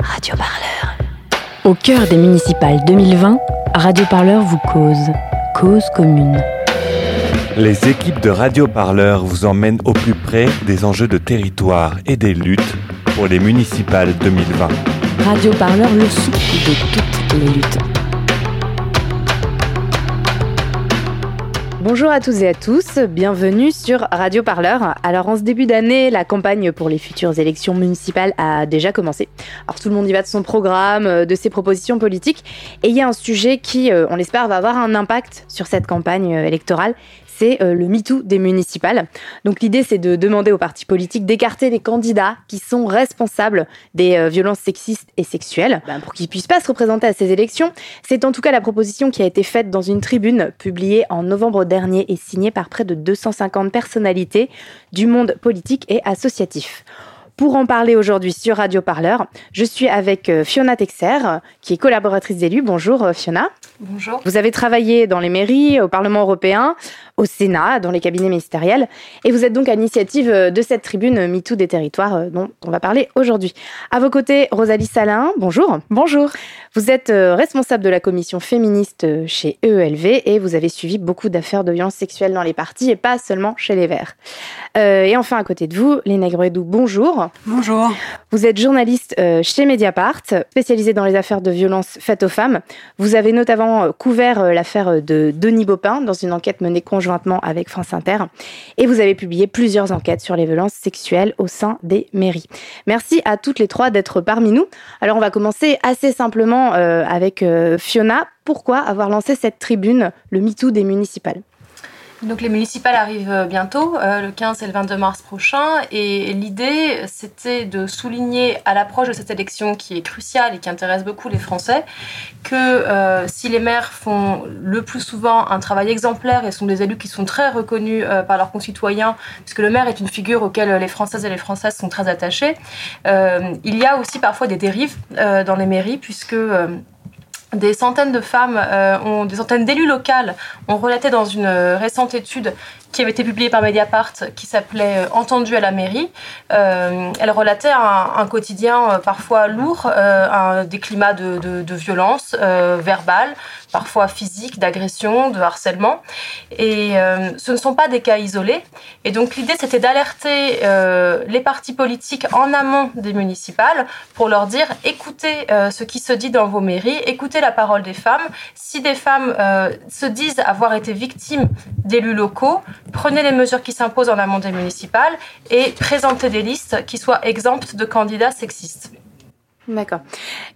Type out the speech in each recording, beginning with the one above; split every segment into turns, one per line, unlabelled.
Radio Parleur. Au cœur des municipales 2020, Radio Parleur vous cause. Cause commune.
Les équipes de Radio Parleur vous emmènent au plus près des enjeux de territoire et des luttes pour les municipales 2020.
Radio Parleur, le souffle de toutes les luttes.
Bonjour à tous et à tous, bienvenue sur Radio Parleur. Alors en ce début d'année, la campagne pour les futures élections municipales a déjà commencé. Alors tout le monde y va de son programme, euh, de ses propositions politiques, et il y a un sujet qui, euh, on l'espère, va avoir un impact sur cette campagne euh, électorale, c'est euh, le MeToo des municipales. Donc l'idée, c'est de demander aux partis politiques d'écarter les candidats qui sont responsables des euh, violences sexistes et sexuelles ben, pour qu'ils puissent pas se représenter à ces élections. C'est en tout cas la proposition qui a été faite dans une tribune publiée en novembre dernier et signée par près de 250 personnalités du monde politique et associatif. Pour en parler aujourd'hui sur Radio Parleur, je suis avec euh, Fiona Texer, qui est collaboratrice d'élus. Bonjour Fiona.
Bonjour.
Vous avez travaillé dans les mairies, au Parlement européen, au Sénat, dans les cabinets ministériels, et vous êtes donc à l'initiative de cette tribune MeToo des territoires euh, dont on va parler aujourd'hui. À vos côtés, Rosalie Salin, bonjour.
Bonjour.
Vous êtes euh, responsable de la commission féministe euh, chez EELV et vous avez suivi beaucoup d'affaires de violences sexuelles dans les partis et pas seulement chez les Verts. Euh, et enfin, à côté de vous, Léna Gredou, bonjour.
Bonjour.
Vous êtes journaliste euh, chez Mediapart, spécialisée dans les affaires de violences faites aux femmes. Vous avez notamment euh, couvert euh, l'affaire de Denis Baupin dans une enquête menée conjointement avec France Inter. Et vous avez publié plusieurs enquêtes sur les violences sexuelles au sein des mairies. Merci à toutes les trois d'être parmi nous. Alors on va commencer assez simplement avec Fiona. Pourquoi avoir lancé cette tribune, le MeToo des municipales?
Donc les municipales arrivent euh, bientôt, euh, le 15 et le 22 mars prochain, et l'idée c'était de souligner à l'approche de cette élection qui est cruciale et qui intéresse beaucoup les Français, que euh, si les maires font le plus souvent un travail exemplaire et sont des élus qui sont très reconnus par leurs concitoyens, puisque le maire est une figure auquel les Françaises et les Françaises sont très attachées, euh, il y a aussi parfois des dérives dans les mairies, puisque des centaines de femmes, euh, ont, des centaines d'élus locales ont relaté dans une euh, récente étude qui avait été publiée par Mediapart, qui s'appelait euh, Entendu à la mairie. Euh, elle relatait un, quotidien euh, parfois lourd, un- des climats de, violence verbale, parfois physique, d'agression, de harcèlement. Et ce ne sont pas des cas isolés. Et donc l'idée, c'était d'alerter les partis politiques en amont des municipales pour leur dire écoutez ce qui se dit dans vos mairies, écoutez la parole des femmes. Si des femmes se disent avoir été victimes d'élus locaux, prenez les mesures qui s'imposent en amont des municipales et présentez des listes qui soient exemptes de candidats sexistes.
D'accord.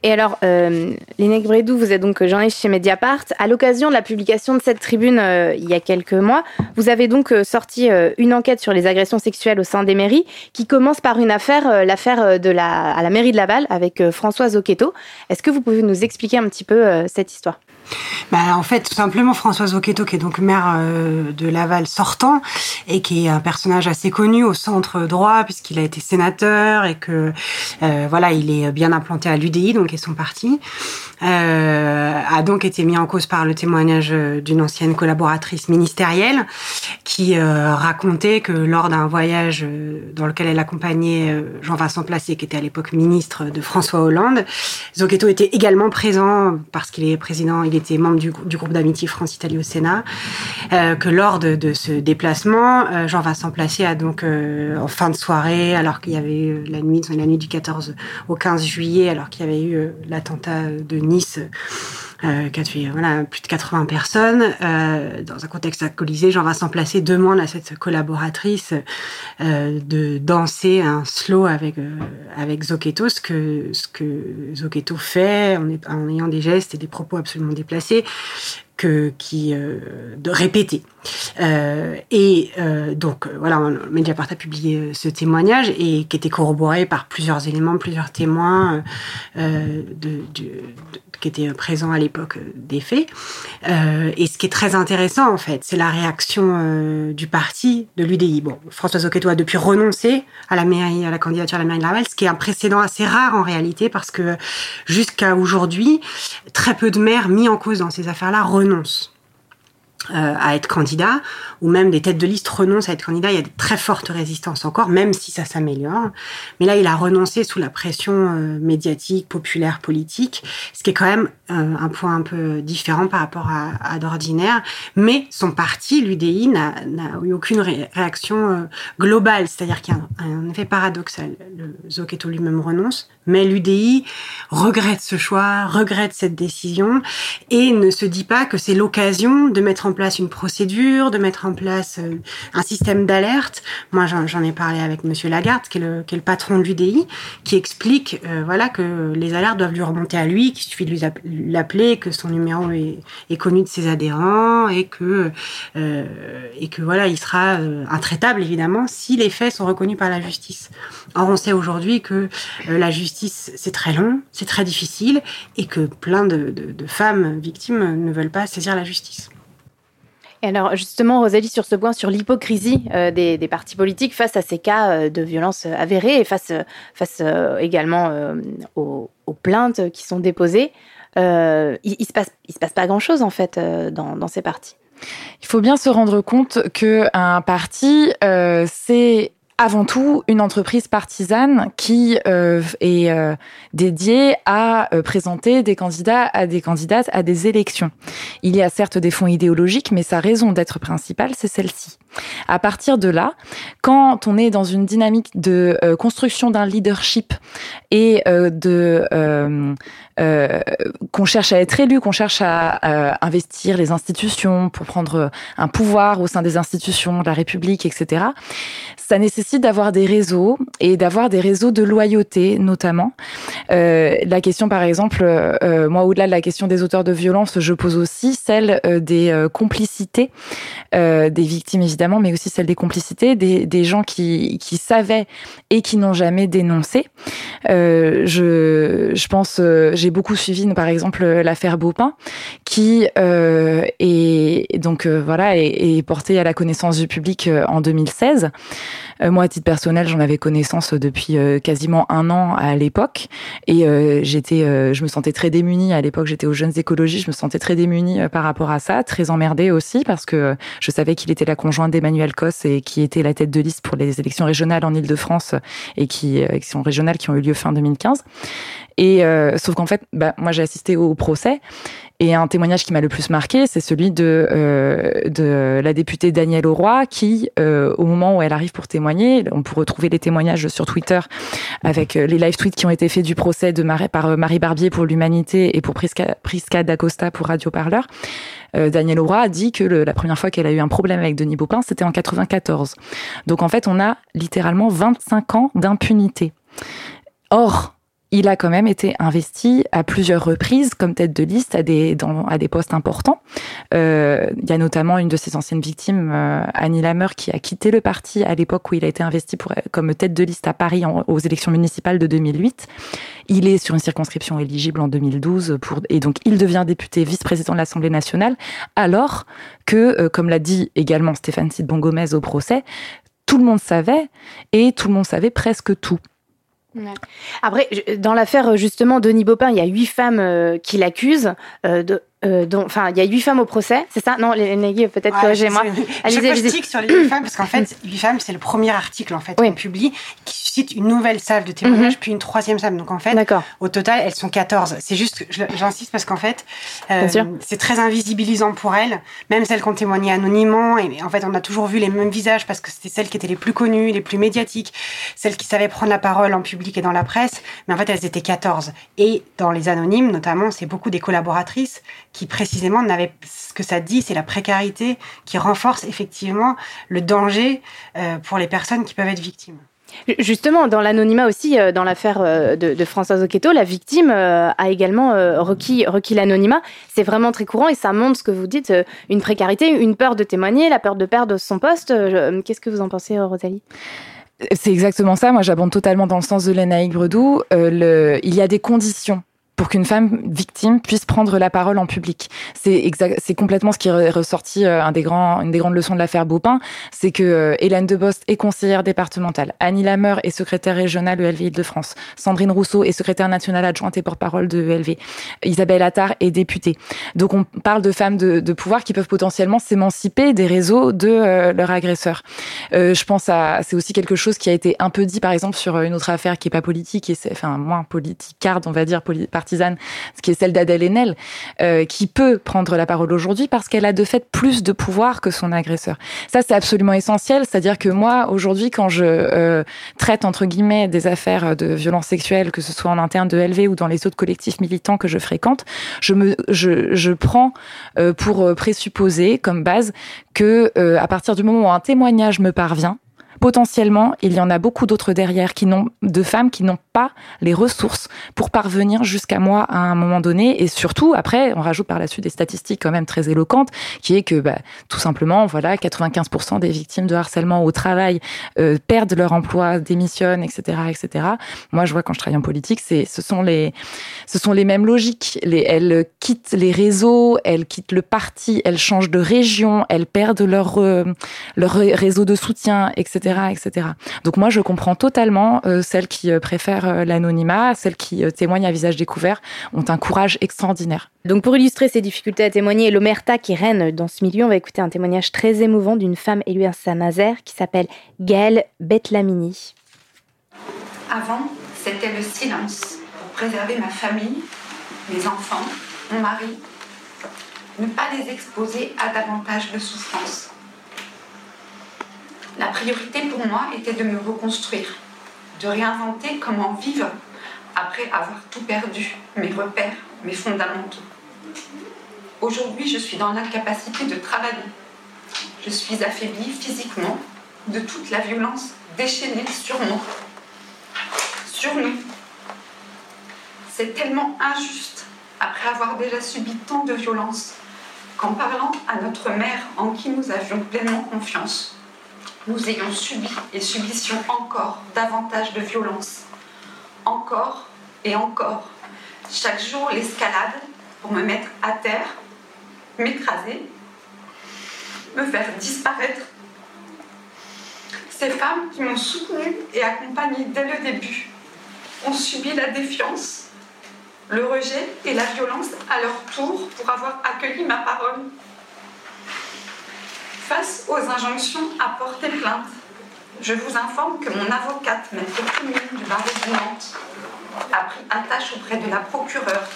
Et alors, euh, Bredou, vous êtes donc journaliste chez Mediapart. À l'occasion de la publication de cette tribune euh, il y a quelques mois, vous avez donc euh, sorti euh, une enquête sur les agressions sexuelles au sein des mairies qui commence par une affaire, l'affaire de la, à la mairie de Laval avec Françoise Oqueto. Est-ce que vous pouvez nous expliquer un petit peu cette histoire?
Bah, en fait, tout simplement, Françoise Oqueto, qui est donc maire euh, de Laval sortant, et qui est un personnage assez connu au centre droit, puisqu'il a été sénateur, et que, euh, voilà, il est bien implanté à l'UDI, donc, et son parti, euh, a donc été mis en cause par le témoignage d'une ancienne collaboratrice ministérielle, qui racontait que lors d'un voyage dans lequel elle accompagnait Jean-Vincent Placé, qui était à l'époque ministre de François Hollande, Zocchetto était également présent parce qu'il est président, il était membre du, grou- du groupe d'amitié France-Italie au Sénat, euh, que lors de, ce déplacement, euh, Jean-Vincent Placé a donc euh, en fin de soirée, alors qu'il y avait eu la nuit, la nuit du 14 au 15 juillet, alors qu'il y avait eu l'attentat de Nice. Euh, plus de 80 personnes. Euh, dans un contexte alcoolisé, Jean-Vincent Placé demande à cette collaboratrice euh, de danser un slow avec, euh, avec ce que, ce que fait en ayant des gestes et des propos absolument déplacés qui, euh, de répéter. Euh, et euh, donc, voilà, Mediapart a publié ce témoignage et qui était corroboré par plusieurs éléments, plusieurs témoins de, qui étaient présents à l'époque des faits. Et ce qui est très intéressant, en fait, c'est la réaction du parti de l'UDI. Bon, François Zocchetto a depuis renoncé à la mairie, à la candidature à la mairie de Laval, ce qui est un précédent assez rare en réalité, parce que jusqu'à aujourd'hui, très peu de maires mis en cause dans ces affaires-là renoncent. Vámonos. Euh, à être candidat, ou même des têtes de liste renoncent à être candidat. Il y a de très fortes résistances encore, même si ça s'améliore. Mais là, il a renoncé sous la pression euh, médiatique, populaire, politique, ce qui est quand même euh, un point un peu différent par rapport à, à d'ordinaire. Mais son parti, l'UDI, n'a eu aucune réaction globale, c'est-à-dire qu'il y a un, un, effet paradoxal. Le Zoketo lui-même renonce, mais l'UDI regrette ce choix, regrette cette décision, et ne se dit pas que c'est l'occasion de mettre en place une procédure, de mettre en place euh, un système d'alerte. Moi, j'en ai parlé avec Monsieur Lagarde, qui est le, patron de l'UDI, qui explique euh, voilà que les alertes doivent lui remonter à lui, qu'il suffit de lui l'appeler, que son numéro est, connu de ses adhérents et que euh, et que voilà, il sera intraitable évidemment si les faits sont reconnus par la justice. Or, on sait aujourd'hui que la justice c'est très long, c'est très difficile et que plein de femmes victimes ne veulent pas saisir la justice.
Et alors justement, Rosalie, sur ce point, sur l'hypocrisie euh, des, partis politiques face à ces cas euh, de violence avérés et face, face euh, également aux, plaintes qui sont déposées, il, il se passe, se passe pas grand-chose en fait dans, dans, ces partis.
Il faut bien se rendre compte qu'un parti, c'est avant tout une entreprise partisane qui euh, est euh, dédiée à euh, présenter des candidats à des candidates à des élections. Il y a certes des fonds idéologiques, mais sa raison d'être principale, c'est celle-ci. À partir de là, quand on est dans une dynamique de construction d'un leadership et de euh, euh qu'on cherche à être élu, qu'on cherche à investir les institutions pour prendre un pouvoir au sein des institutions, la République, etc., ça nécessite d'avoir des réseaux et d'avoir des réseaux de loyauté, notamment. Euh, la question, par exemple, moi, au-delà de la question des auteurs de violence, je pose aussi celle des complicités des victimes, évidemment mais aussi celle des complicités, des, gens qui, savaient et qui n'ont jamais dénoncé. Euh, je, je pense, euh, j'ai beaucoup suivi, par exemple, l'affaire Beaupin, qui euh, est donc euh, voilà est, est portée à la connaissance du public euh, en 2016. Euh, moi, à titre personnel, j'en avais connaissance depuis quasiment un an à l'époque, et j'étais, je me sentais très démunie à l'époque. J'étais aux jeunes écologistes, je me sentais très démunie par rapport à ça, très emmerdée aussi parce que je savais qu'il était la conjointe d'Emmanuel Cos et qui était la tête de liste pour les élections régionales en Ile-de-France et qui élections régionales qui ont eu lieu fin 2015. Et euh, sauf qu'en fait, bah, moi j'ai assisté au procès et un témoignage qui m'a le plus marqué, c'est celui de, euh, de la députée Danielle Auroy, qui, euh, au moment où elle arrive pour témoigner, on peut retrouver les témoignages sur Twitter avec euh, les live tweets qui ont été faits du procès de Marie, par euh, Marie Barbier pour l'Humanité et pour Prisca, Prisca d'Acosta pour Radio Parleur. Euh, Danielle Auroy a dit que le, la première fois qu'elle a eu un problème avec Denis Baupin, c'était en 94. Donc en fait, on a littéralement 25 ans d'impunité. Or, il a quand même été investi à plusieurs reprises comme tête de liste à des, dans, à des postes importants. Euh, il y a notamment une de ses anciennes victimes, euh, Annie Lameur, qui a quitté le parti à l'époque où il a été investi pour, comme tête de liste à Paris aux élections municipales de 2008. Il est sur une circonscription éligible en 2012 pour, et donc il devient député vice-président de l'Assemblée nationale, alors que, euh, comme l'a dit également Stéphane Sidbon Gomez au procès, tout le monde savait et tout le monde savait presque tout.
Après, dans l'affaire justement Denis Baupin, il y a huit femmes euh, qui l'accusent euh, de euh, enfin, il y a huit femmes au procès, c'est ça? Non, les Négui, peut-être ouais, corrigez-moi.
Je postique sur les huit femmes parce qu'en fait, huit femmes, c'est le premier article en fait qu'on publie suscite une nouvelle salve de témoignages, mm -hmm. puis une troisième salve. Donc en fait, au total, elles sont 14. C'est juste, j'insiste parce qu'en fait, euh, c'est très invisibilisant pour elles, même celles qui ont témoigné anonymement. Et en fait, on a toujours vu les mêmes visages parce que c'était celles qui étaient les plus connues, les plus médiatiques, celles qui savaient prendre la parole en public et dans la presse. Mais en fait, elles étaient 14. Et dans les anonymes, notamment, c'est beaucoup des collaboratrices qui précisément n'avait ce que ça dit, c'est la précarité qui renforce effectivement le danger euh, pour les personnes qui peuvent être victimes.
Justement, dans l'anonymat aussi, euh, dans l'affaire euh, de, Françoise Oqueto, la victime a également requis, l'anonymat. C'est vraiment très courant et ça montre ce que vous dites, une précarité, une peur de témoigner, la peur de perdre son poste. Qu'est-ce que vous en pensez, Rosalie?
C'est exactement ça. Moi, j'abonde totalement dans le sens de Lénaïque Bredou. Euh, le... Il y a des conditions pour qu'une femme victime puisse prendre la parole en public. C'est c'est complètement ce qui est ressorti euh, une des grandes leçons de l'affaire Baupin, c'est que euh, Hélène Debost est conseillère départementale, Annie Lameur est secrétaire régionale ELV Île-de-France, Sandrine Rousseau est secrétaire nationale adjointe et porte-parole de ELV, Isabelle Attard est députée. Donc on parle de femmes de, de pouvoir qui peuvent potentiellement s'émanciper des réseaux de euh, leur agresseur. Euh, je pense à, c'est aussi quelque chose qui a été un peu dit par exemple sur une autre affaire qui est pas politique et c'est enfin moins politicarde on va dire ce qui est celle d'Adèle Haenel, euh, qui peut prendre la parole aujourd'hui parce qu'elle a de fait plus de pouvoir que son agresseur. Ça, c'est absolument essentiel. C'est-à-dire que moi, aujourd'hui, quand je euh, traite, entre guillemets, des affaires de violence sexuelle, que ce soit en interne de LV ou dans les autres collectifs militants que je fréquente, je, me, je, je prends euh, pour présupposer, comme base, que à partir du moment où un témoignage me parvient, potentiellement, il y en a beaucoup d'autres derrière qui n'ont de femmes qui n'ont pas les ressources pour parvenir jusqu'à moi à un moment donné. Et surtout, après, on rajoute par la suite des statistiques quand même très éloquentes, qui est que bah, tout simplement, voilà, 95% des victimes de harcèlement au travail euh, perdent leur emploi, démissionnent, etc., etc. Moi, je vois quand je travaille en politique, c'est ce sont les ce sont les mêmes logiques. Les, elles quittent les réseaux, elles quittent le parti, elles changent de région, elles perdent leur euh, leur réseau de soutien, etc etc. Donc moi, je comprends totalement euh, celles qui euh, préfèrent euh, l'anonymat, celles qui témoignent à visage découvert, ont un courage extraordinaire.
Donc pour illustrer ces difficultés à témoigner l'omerta qui règne dans ce milieu, on va écouter un témoignage très émouvant d'une femme élue à Saint-Nazaire qui s'appelle Gaëlle Betlamini.
Avant, c'était le silence pour préserver ma famille, mes enfants, mon mari, ne pas les exposer à davantage de souffrance. La priorité pour moi était de me reconstruire, de réinventer comment vivre après avoir tout perdu, mes repères, mes fondamentaux. Aujourd'hui, je suis dans l'incapacité de travailler. Je suis affaiblie physiquement de toute la violence déchaînée sur moi, sur nous. C'est tellement injuste après avoir déjà subi tant de violence qu'en parlant à notre mère en qui nous avions pleinement confiance, nous ayons subi et subissions encore davantage de violence. Encore et encore. Chaque jour, l'escalade pour me mettre à terre, m'écraser, me faire disparaître. Ces femmes qui m'ont soutenue et accompagnée dès le début ont subi la défiance, le rejet et la violence à leur tour pour avoir accueilli ma parole face aux injonctions à porter plainte, je vous informe que mon avocate, maître commune du barreau de Nantes, a pris attache auprès de la procureure.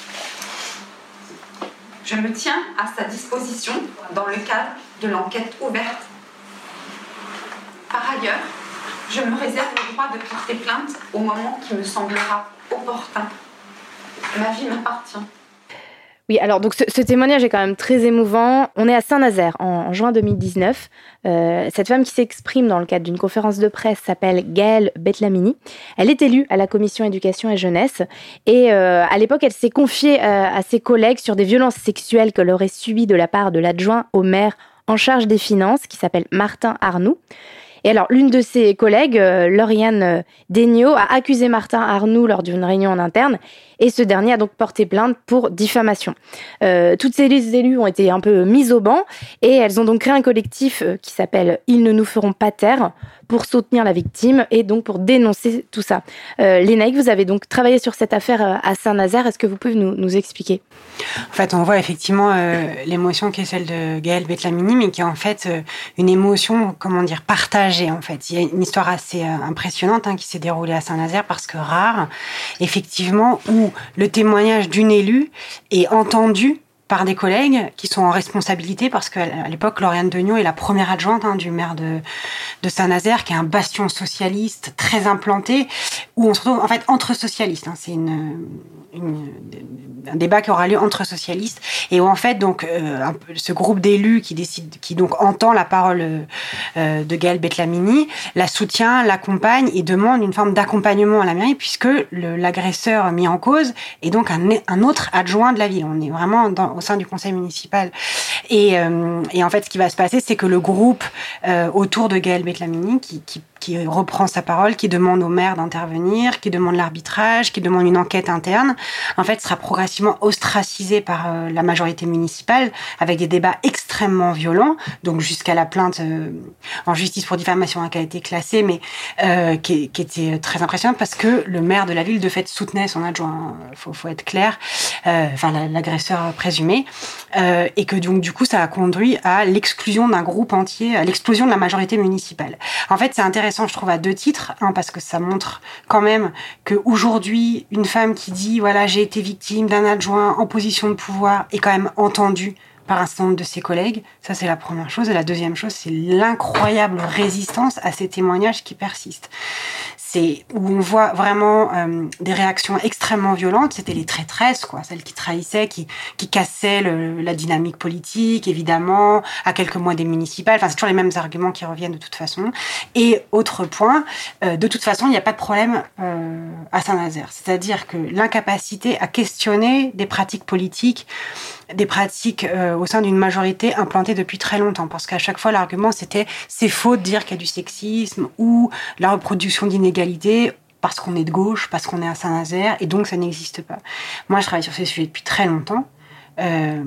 Je me tiens à sa disposition dans le cadre de l'enquête ouverte. Par ailleurs, je me réserve le droit de porter plainte au moment qui me semblera opportun. Ma vie m'appartient.
Oui, alors donc ce, témoignage est quand même très émouvant. On est à Saint-Nazaire en, juin 2019. Euh, cette femme qui s'exprime dans le cadre d'une conférence de presse s'appelle Gaëlle Betlamini. Elle est élue à la commission éducation et jeunesse et euh, à l'époque elle s'est confiée euh, à ses collègues sur des violences sexuelles qu'elle aurait subies de la part de l'adjoint au maire en charge des finances qui s'appelle Martin Arnoux. Et alors, l'une de ses collègues, Lauriane Degnaud, a accusé Martin Arnoux lors d'une réunion en interne et ce dernier a donc porté plainte pour diffamation. Euh, toutes ces élus ont été un peu mises au banc et elles ont donc créé un collectif euh, qui s'appelle Ils ne nous feront pas taire pour soutenir la victime et donc pour dénoncer tout ça. Euh, Lénaïque, vous avez donc travaillé sur cette affaire euh, à Saint-Nazaire. Est-ce que vous pouvez nous, expliquer?
En fait, on voit effectivement euh, l'émotion qui est celle de Gaëlle Betlamini, mais qui est en fait une émotion, comment dire, partagée. En fait, il y a une histoire assez impressionnante hein, qui s'est déroulée à Saint-Nazaire parce que rare, effectivement, où le témoignage d'une élue est entendu par des collègues qui sont en responsabilité parce qu'à l'époque, Lauriane Degnaud est la première adjointe hein, du maire de Saint-Nazaire, qui est un bastion socialiste très implanté, où on se retrouve en fait entre socialistes. Hein. C'est un débat qui aura lieu entre socialistes et où en fait donc euh, ce groupe d'élus qui décide, qui donc entend la parole euh, de Gaël Betlamini, la soutient, l'accompagne et demande une forme d'accompagnement à la mairie puisque l'agresseur mis en cause est donc un, autre adjoint de la ville. On est vraiment au sein du conseil municipal et, euh, et, en fait ce qui va se passer c'est que le groupe autour de Gaël Betlamini qui reprend sa parole, qui demande au maire d'intervenir, qui demande l'arbitrage, qui demande une enquête interne, en fait, sera progressivement ostracisé par euh, la majorité municipale avec des débats extrêmement violents, donc jusqu'à la plainte euh, en justice pour diffamation hein, qui a été classée, mais euh, qui, était très impressionnante parce que le maire de la ville, de fait, soutenait son adjoint, hein, faut, faut, être clair, enfin l'agresseur présumé, et que donc du coup, ça a conduit à l'exclusion d'un groupe entier, à l'explosion de la majorité municipale. En fait, c'est intéressant je trouve, à deux titres. Un, parce que ça montre quand même qu'aujourd'hui, une femme qui dit, voilà, j'ai été victime d'un adjoint en position de pouvoir est quand même entendue par un certain nombre de ses collègues. Ça, c'est la première chose. Et la deuxième chose, c'est l'incroyable résistance à ces témoignages qui persistent où on voit vraiment euh, des réactions extrêmement violentes. C'était les traîtresses, quoi, celles qui trahissaient, qui, cassaient la dynamique politique, évidemment, à quelques mois des municipales. Enfin, c'est toujours les mêmes arguments qui reviennent de toute façon. Et autre point, euh, de toute façon, il n'y a pas de problème euh, à Saint-Nazaire. C'est-à-dire que l'incapacité à questionner des pratiques politiques des pratiques au sein d'une majorité implantée depuis très longtemps. Parce qu'à chaque fois, l'argument, c'était c'est faux de dire qu'il y a du sexisme ou la reproduction d'inégalités parce qu'on est de gauche, parce qu'on est à Saint-Nazaire, et donc ça n'existe pas. Moi, je travaille sur ces sujets depuis très longtemps. Euh,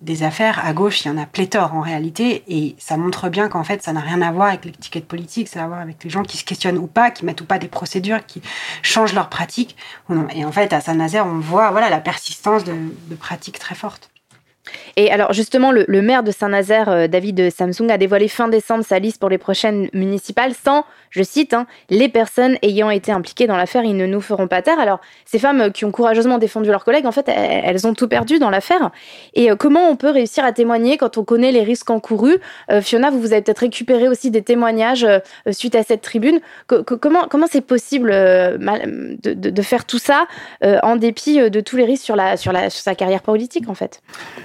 des affaires à gauche, il y en a pléthore en réalité, et ça montre bien qu'en fait, ça n'a rien à voir avec l'étiquette politique, ça a à voir avec les gens qui se questionnent ou pas, qui mettent ou pas des procédures, qui changent leurs pratiques. Et en fait, à Saint-Nazaire, on voit voilà la persistance de, pratiques très fortes.
Et alors justement, le, maire de Saint-Nazaire, euh, David Samsung, a dévoilé fin décembre sa liste pour les prochaines municipales sans, je cite, hein, les personnes ayant été impliquées dans l'affaire, ils ne nous feront pas taire. Alors ces femmes qui ont courageusement défendu leurs collègues, en fait, elles, ont tout perdu dans l'affaire. Et euh, comment on peut réussir à témoigner quand on connaît les risques encourus? Euh, Fiona, vous, vous avez peut-être récupéré aussi des témoignages suite à cette tribune. comment comment c'est possible de, de, faire tout ça en dépit de tous les risques sur, la, sur, la, sur sa carrière politique, en fait?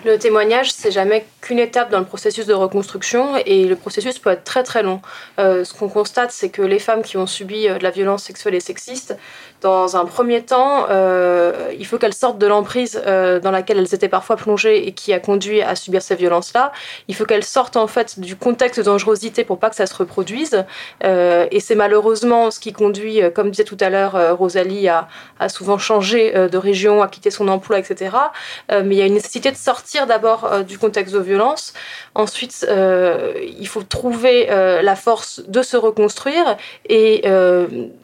Le témoignage, c'est jamais qu'une étape dans le processus de reconstruction et le processus peut être très très long. Euh, ce qu'on constate, c'est que les femmes qui ont subi euh, de la violence sexuelle et sexiste dans un premier temps, euh, il faut qu'elles sortent de l'emprise euh, dans laquelle elles étaient parfois plongées et qui a conduit à subir ces violences-là. Il faut qu'elles sortent en fait du contexte de dangerosité pour pas que ça se reproduise. Euh, et c'est malheureusement ce qui conduit, comme disait tout à l'heure Rosalie, à, à, souvent changer de région, à quitter son emploi, etc. mais il y a une nécessité de sortir d'abord du contexte de violence. Ensuite, il faut trouver la force de se reconstruire et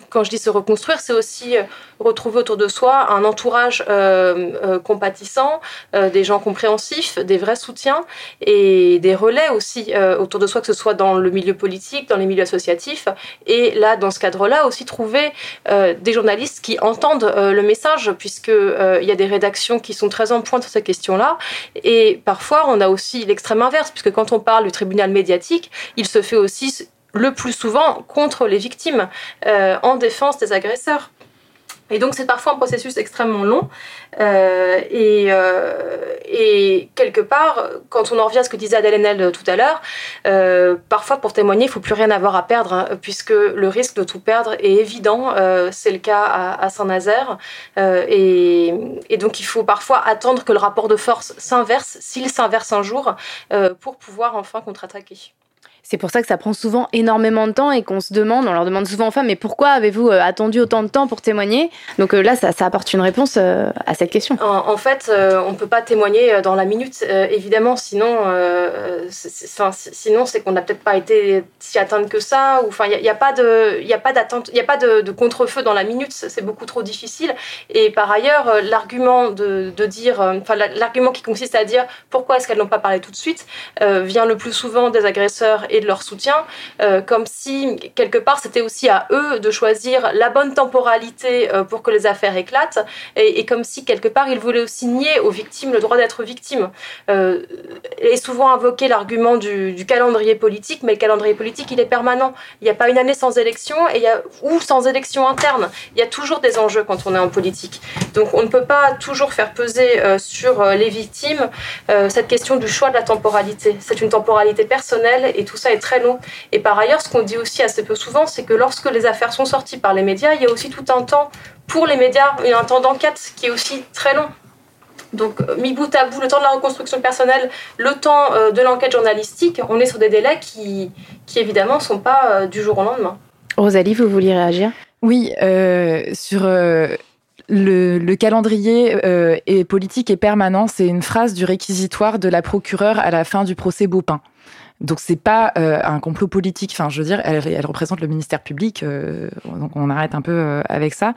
quand je dis se reconstruire, c'est aussi euh, retrouver autour de soi un entourage euh, euh, compatissant, des gens compréhensifs, des vrais soutiens et des relais aussi autour de soi, que ce soit dans le milieu politique, dans les milieux associatifs. Et là, dans ce cadre-là, aussi trouver des journalistes qui entendent le message, puisqu'il y a des rédactions qui sont très en pointe sur ces questions-là. Et parfois, on a aussi l'extrême inverse, puisque quand on parle du tribunal médiatique, il se fait aussi le plus souvent contre les victimes, en défense des agresseurs. Et donc c'est parfois un processus extrêmement long. Euh, et, euh, et, quelque part, quand on en revient à ce que disait Adèle Haenel tout à l'heure, euh, parfois pour témoigner, il faut plus rien avoir à perdre, hein, puisque le risque de tout perdre est évident. Euh, c'est le cas à, à Saint-Nazaire. Euh, et, et, donc il faut parfois attendre que le rapport de force s'inverse, s'il s'inverse un jour, pour pouvoir enfin contre-attaquer.
C'est pour ça que ça prend souvent énormément de temps et qu'on se demande, on leur demande souvent aux femmes, mais pourquoi avez-vous euh, attendu autant de temps pour témoigner? Donc euh, là, ça, apporte une réponse euh, à cette question.
En, fait, on ne peut pas témoigner dans la minute, évidemment, sinon, sinon c'est qu'on n'a peut-être pas été si atteinte que ça. Enfin, il n'y a, pas de, il a pas d'attente, a pas de, contre-feu dans la minute. C'est beaucoup trop difficile. Et par ailleurs, l'argument de, dire, enfin, l'argument qui consiste à dire pourquoi est-ce qu'elles n'ont pas parlé tout de suite, vient le plus souvent des agresseurs et de leur soutien, comme si quelque part c'était aussi à eux de choisir la bonne temporalité pour que les affaires éclatent, et, comme si quelque part ils voulaient aussi nier aux victimes le droit d'être victimes. et souvent invoqué l'argument du, calendrier politique, mais le calendrier politique il est permanent. Il n'y a pas une année sans élection et il y a, ou sans élection interne. Il y a toujours des enjeux quand on est en politique. Donc on ne peut pas toujours faire peser euh, sur euh, les victimes euh, cette question du choix de la temporalité. C'est une temporalité personnelle et tout ça est très long. Et par ailleurs, ce qu'on dit aussi assez peu souvent, c'est que lorsque les affaires sont sorties par les médias, il y a aussi tout un temps pour les médias, il y a un temps d'enquête qui est aussi très long. Donc, mis bout à bout, le temps de la reconstruction personnelle, le temps de l'enquête journalistique, on est sur des délais qui, qui évidemment, ne sont pas du jour au lendemain.
Rosalie, vous vouliez réagir?
Oui, euh, sur euh, le, calendrier euh, politique et permanent, c'est une phrase du réquisitoire de la procureure à la fin du procès Baupin. Donc c'est pas un complot politique. Enfin, je veux dire, elle, représente le ministère public. donc on arrête un peu avec ça.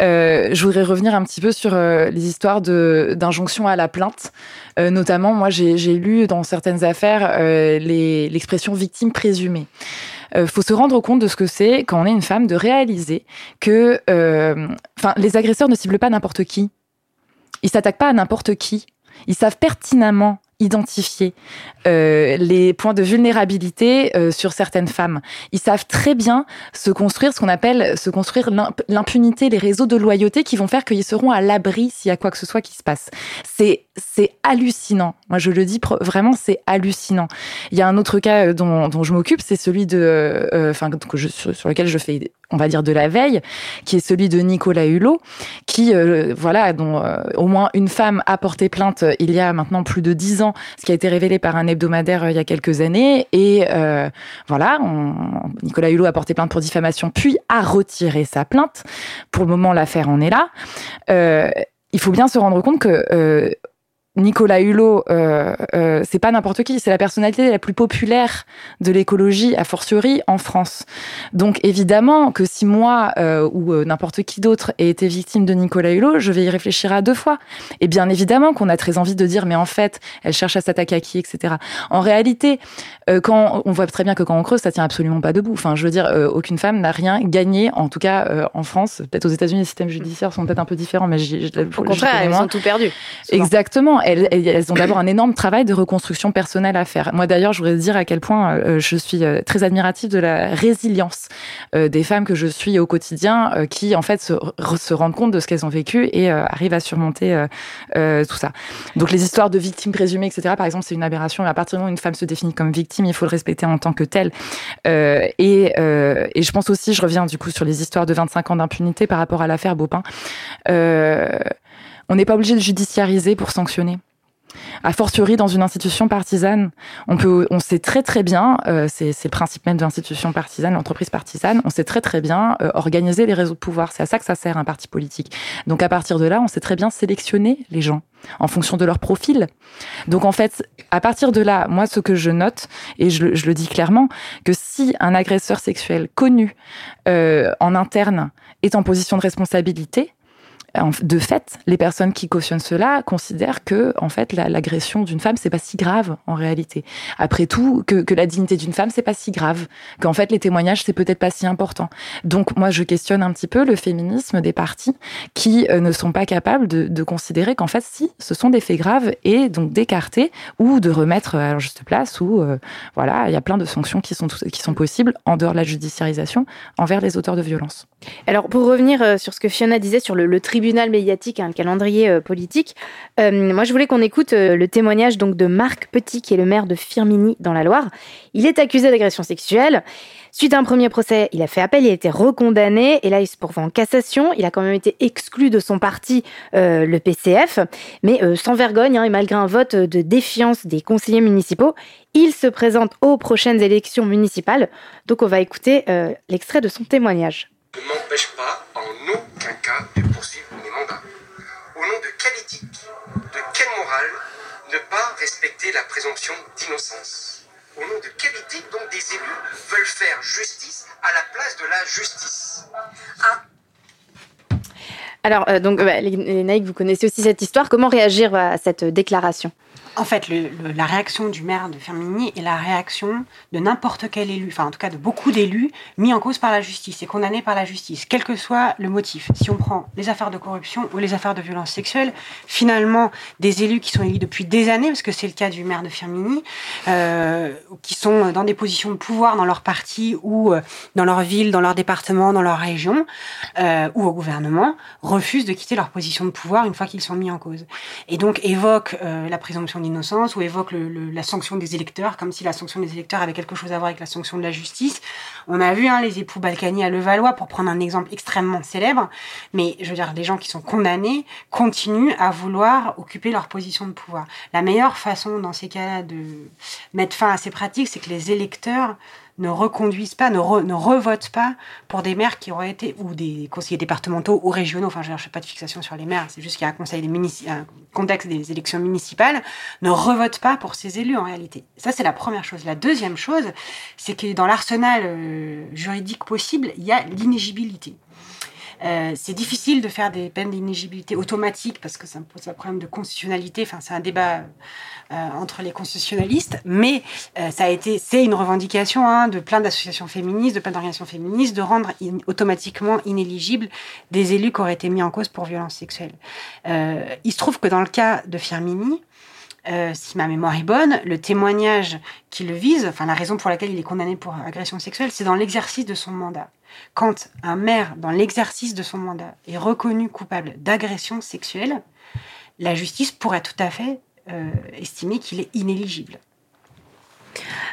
je voudrais revenir un petit peu sur les histoires d'injonction à la plainte. notamment, moi, j'ai lu dans certaines affaires l'expression victime présumée. Euh, faut se rendre compte de ce que c'est quand on est une femme de réaliser que, euh, enfin, les agresseurs ne ciblent pas n'importe qui. Ils s'attaquent pas à n'importe qui. Ils savent pertinemment identifier euh, les points de vulnérabilité euh, sur certaines femmes. Ils savent très bien se construire ce qu'on appelle se construire l'impunité, les réseaux de loyauté qui vont faire qu'ils seront à l'abri s'il y a quoi que ce soit qui se passe. C'est c'est hallucinant. Moi, je le dis vraiment, c'est hallucinant. Il y a un autre cas euh, dont, dont je m'occupe, c'est celui de, enfin, sur, sur, lequel je fais, on va dire, de la veille, qui est celui de Nicolas Hulot, qui, voilà, dont au moins une femme a porté plainte il y a maintenant plus de dix ans ce qui a été révélé par un hebdomadaire euh, il y a quelques années. Et euh, voilà, Nicolas Hulot a porté plainte pour diffamation, puis a retiré sa plainte. Pour le moment, l'affaire en est là. Euh, il faut bien se rendre compte que Nicolas Hulot, euh, euh, c'est pas n'importe qui, c'est la personnalité la plus populaire de l'écologie, a fortiori en France. Donc évidemment que si moi euh, ou euh, n'importe qui d'autre ait été victime de Nicolas Hulot, je vais y réfléchir à deux fois. Et bien évidemment qu'on a très envie de dire, mais en fait, elle cherche à s'attaquer à qui, etc. En réalité, euh, quand on voit très bien que quand on creuse, ça tient absolument pas debout. Enfin, je veux dire, aucune femme n'a rien gagné, en tout cas en France. Peut-être aux États-Unis, les systèmes judiciaires sont peut-être un peu différents, mais j'ai,
au contraire, elles ont tout perdu.
Exactement elles, ont d'abord un énorme travail de reconstruction personnelle à faire. Moi d'ailleurs, je voudrais dire à quel point euh, je suis euh, très admirative de la résilience euh, des femmes que je suis au quotidien, qui en fait se, se, rendent compte de ce qu'elles ont vécu et arrivent à surmonter tout ça. Donc les histoires de victimes présumées, etc. Par exemple, c'est une aberration. À partir du moment où une femme se définit comme victime, il faut le respecter en tant que telle. et, et je pense aussi, je reviens du coup sur les histoires de 25 ans d'impunité par rapport à l'affaire Baupin. On n'est pas obligé de judiciariser pour sanctionner. A fortiori dans une institution partisane, on peut, on sait très très bien, euh, c'est le principe même de l'institution partisane, l'entreprise partisane, on sait très très bien euh, organiser les réseaux de pouvoir. C'est à ça que ça sert un parti politique. Donc à partir de là, on sait très bien sélectionner les gens en fonction de leur profil. Donc en fait, à partir de là, moi ce que je note, et je, je le dis clairement, que si un agresseur sexuel connu euh, en interne est en position de responsabilité, de fait, les personnes qui cautionnent cela considèrent que, en fait, l'agression d'une femme, c'est pas si grave en réalité. Après tout, que, la dignité d'une femme, c'est pas si grave. Qu'en fait, les témoignages, c'est peut-être pas si important. Donc, moi, je questionne un petit peu le féminisme des partis qui euh, ne sont pas capables de, de considérer qu'en fait, si, ce sont des faits graves et donc d'écarter ou de remettre à leur juste place ou, euh, voilà, il y a plein de sanctions qui sont, qui sont possibles en dehors de la judiciarisation envers les auteurs de violences.
Alors, pour revenir euh, sur ce que Fiona disait sur le, le tribunal tribunal médiatique, un calendrier euh, politique. Euh, moi, je voulais qu'on écoute euh, le témoignage donc de Marc Petit, qui est le maire de Firminy dans la Loire. Il est accusé d'agression sexuelle. Suite à un premier procès, il a fait appel, il a été recondamné et là il se pourvoit en cassation. Il a quand même été exclu de son parti, le PCF, mais sans vergogne hein, et malgré un vote de défiance des conseillers municipaux, il se présente aux prochaines élections municipales. Donc on va écouter l'extrait de son témoignage.
Ne m'empêche pas en aucun cas de ne pas respecter la présomption d'innocence Au nom de quelle éthique donc des élus veulent faire justice à la place de la justice
ah. Alors, euh, donc, bah, les, Naïcs, vous connaissez aussi cette histoire. Comment réagir à cette déclaration?
En fait, la réaction du maire de Firmini est la réaction de n'importe quel élu, enfin en tout cas de beaucoup d'élus mis en cause par la justice et condamnés par la justice, quel que soit le motif. Si on prend les affaires de corruption ou les affaires de violence sexuelle, finalement, des élus qui sont élus depuis des années, parce que c'est le cas du maire de Firmini, euh, qui sont dans des positions de pouvoir dans leur parti ou euh, dans leur ville, dans leur département, dans leur région euh, ou au gouvernement, refusent de quitter leur position de pouvoir une fois qu'ils sont mis en cause. Et donc évoquent la présomption innocence ou évoque la sanction des électeurs, comme si la sanction des électeurs avait quelque chose à voir avec la sanction de la justice. On a vu hein, les époux Balkany à Levallois, pour prendre un exemple extrêmement célèbre, mais je veux dire, les gens qui sont condamnés continuent à vouloir occuper leur position de pouvoir. La meilleure façon dans ces cas-là de mettre fin à ces pratiques, c'est que les électeurs ne reconduisent pas, ne, ne revotent pas pour des maires qui auraient été, ou des conseillers départementaux ou régionaux, enfin je ne pas de fixation sur les maires, c'est juste qu'il y a un, conseil des un contexte des élections municipales, ne revotent pas pour ces élus en réalité. Ça c'est la première chose. La deuxième chose, c'est que dans l'arsenal euh, juridique possible, il y a l'inégibilité. Euh, c'est difficile de faire des peines d'inégibilité automatiques parce que ça pose un problème de constitutionnalité. Enfin, c'est un débat euh, entre les constitutionnalistes, mais euh, ça a été, c'est une revendication hein, de plein d'associations féministes, de plein d'organisations féministes, de rendre automatiquement inéligibles des élus qui auraient été mis en cause pour violence sexuelle. il se trouve que dans le cas de Firmini, si ma mémoire est bonne, le témoignage qui le vise, enfin la raison pour laquelle il est condamné pour agression sexuelle, c'est dans l'exercice de son mandat. Quand un maire, dans l'exercice de son mandat, est reconnu coupable d'agression sexuelle, la justice pourrait tout à fait euh, estimer qu'il est inéligible.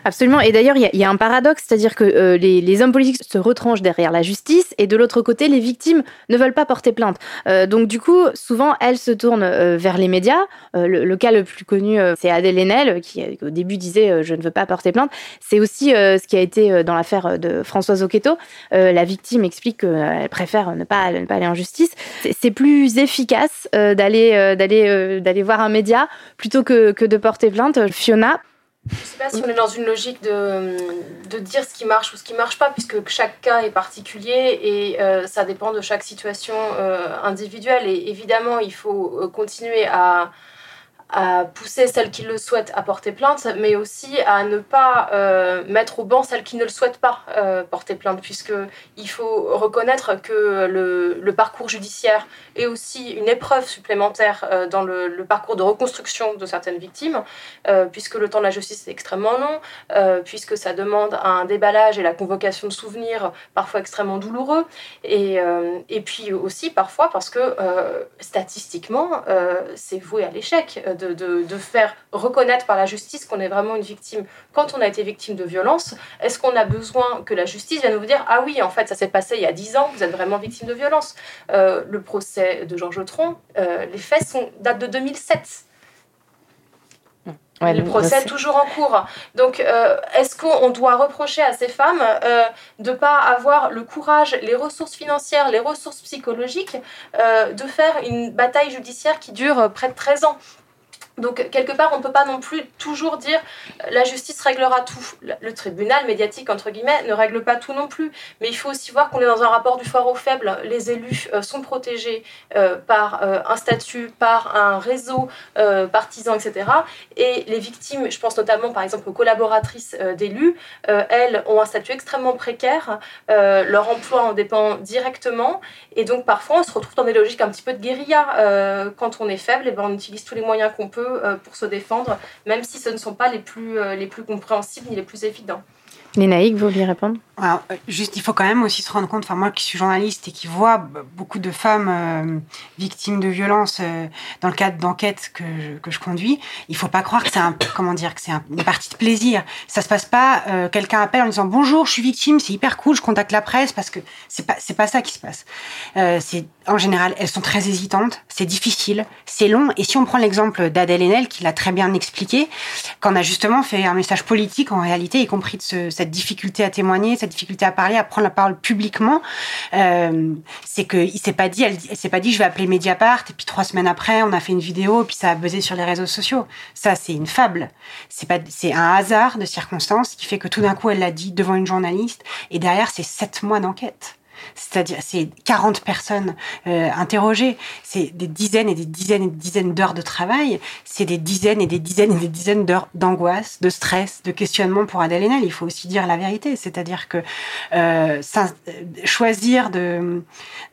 Absolument. Et d'ailleurs, il y, a un paradoxe, c'est-à-dire que euh, les, hommes politiques se retranchent derrière la justice et de l'autre côté, les victimes ne veulent pas porter plainte. Euh, donc du coup, souvent, elles se tournent euh, vers les médias. Le, cas le plus connu, c'est Adèle Haenel, qui au début disait je ne veux pas porter plainte. C'est aussi ce qui a été dans l'affaire de Françoise Oqueto. la victime explique qu'elle préfère ne pas, aller en justice. C'est plus efficace d'aller voir un média plutôt que de porter plainte. Fiona,
je ne sais pas si on est dans une logique de, de, dire ce qui marche ou ce qui ne marche pas, puisque chaque cas est particulier et euh, ça dépend de chaque situation euh, individuelle. Et évidemment, il faut euh, continuer à, à pousser celles qui le souhaitent à porter plainte, mais aussi à ne pas euh, mettre au banc celles qui ne le souhaitent pas euh, porter plainte, puisqu'il faut reconnaître que le, parcours judiciaire est aussi une épreuve supplémentaire euh, dans le, parcours de reconstruction de certaines victimes, puisque le temps de la justice est extrêmement long, puisque ça demande un déballage et la convocation de souvenirs parfois extrêmement douloureux, et puis aussi parfois parce que statistiquement, c'est voué à l'échec de, faire reconnaître par la justice qu'on est vraiment une victime quand on a été victime de violence Est-ce qu'on a besoin que la justice vienne nous dire Ah oui, en fait, ça s'est passé il y a 10 ans, vous êtes vraiment victime de violence? Euh, Le procès de Georges Tron, euh, les faits sont, datent de 2007. le procès est toujours en cours. Donc, euh, est-ce qu'on doit reprocher à ces femmes de ne pas avoir le courage, les ressources financières, les ressources psychologiques de faire une bataille judiciaire qui dure près de 13 ans? Donc, quelque part, on ne peut pas non plus toujours dire euh, la justice réglera tout. Le tribunal médiatique, entre guillemets, ne règle pas tout non plus. Mais il faut aussi voir qu'on est dans un rapport du fort au faible. Les élus euh, sont protégés euh, par un statut, par un réseau partisan, etc. Et les victimes, je pense notamment par exemple aux collaboratrices d'élus, elles ont un statut extrêmement précaire. leur emploi en dépend directement. Et donc, parfois, on se retrouve dans des logiques un petit peu de guérilla. quand on est faible, et eh ben, on utilise tous les moyens qu'on peut euh, pour se défendre, même si ce ne sont pas les plus, euh, les plus compréhensibles ni les plus évidents.
Lénaïque, vous vouliez répondre
euh, juste, il faut quand même aussi se rendre compte, moi qui suis journaliste et qui vois beaucoup de femmes euh, victimes de violences euh, dans le cadre d'enquêtes que que je conduis, il faut pas croire que c'est un, comment dire, que c'est une partie de plaisir. Ça se passe pas, quelqu'un appelle en disant bonjour, je suis victime, c'est hyper cool, je contacte la presse parce que c'est pas, pas ça qui se passe. c'est en général, elles sont très hésitantes, c'est difficile, c'est long. Et si on prend l'exemple d'Adèle Haenel, qui l'a très bien expliqué, qu'on a justement fait un message politique en réalité, y compris de ce, cette difficulté à témoigner, cette difficulté à parler, à prendre la parole publiquement, euh, c'est qu'il s'est pas dit, elle, s'est pas dit, je vais appeler Mediapart, et puis trois semaines après, on a fait une vidéo, et puis ça a buzzé sur les réseaux sociaux. Ça, c'est une fable. C'est pas, c'est un hasard de circonstances qui fait que tout d'un coup, elle l'a dit devant une journaliste, et derrière, c'est sept mois d'enquête. C'est-à-dire, c'est 40 personnes euh, interrogées, c'est des dizaines et des dizaines et des dizaines d'heures de travail, c'est des dizaines et des dizaines et des dizaines d'heures d'angoisse, de stress, de questionnement pour Adèle Haenel. Il faut aussi dire la vérité, c'est-à-dire que euh, ça, choisir de,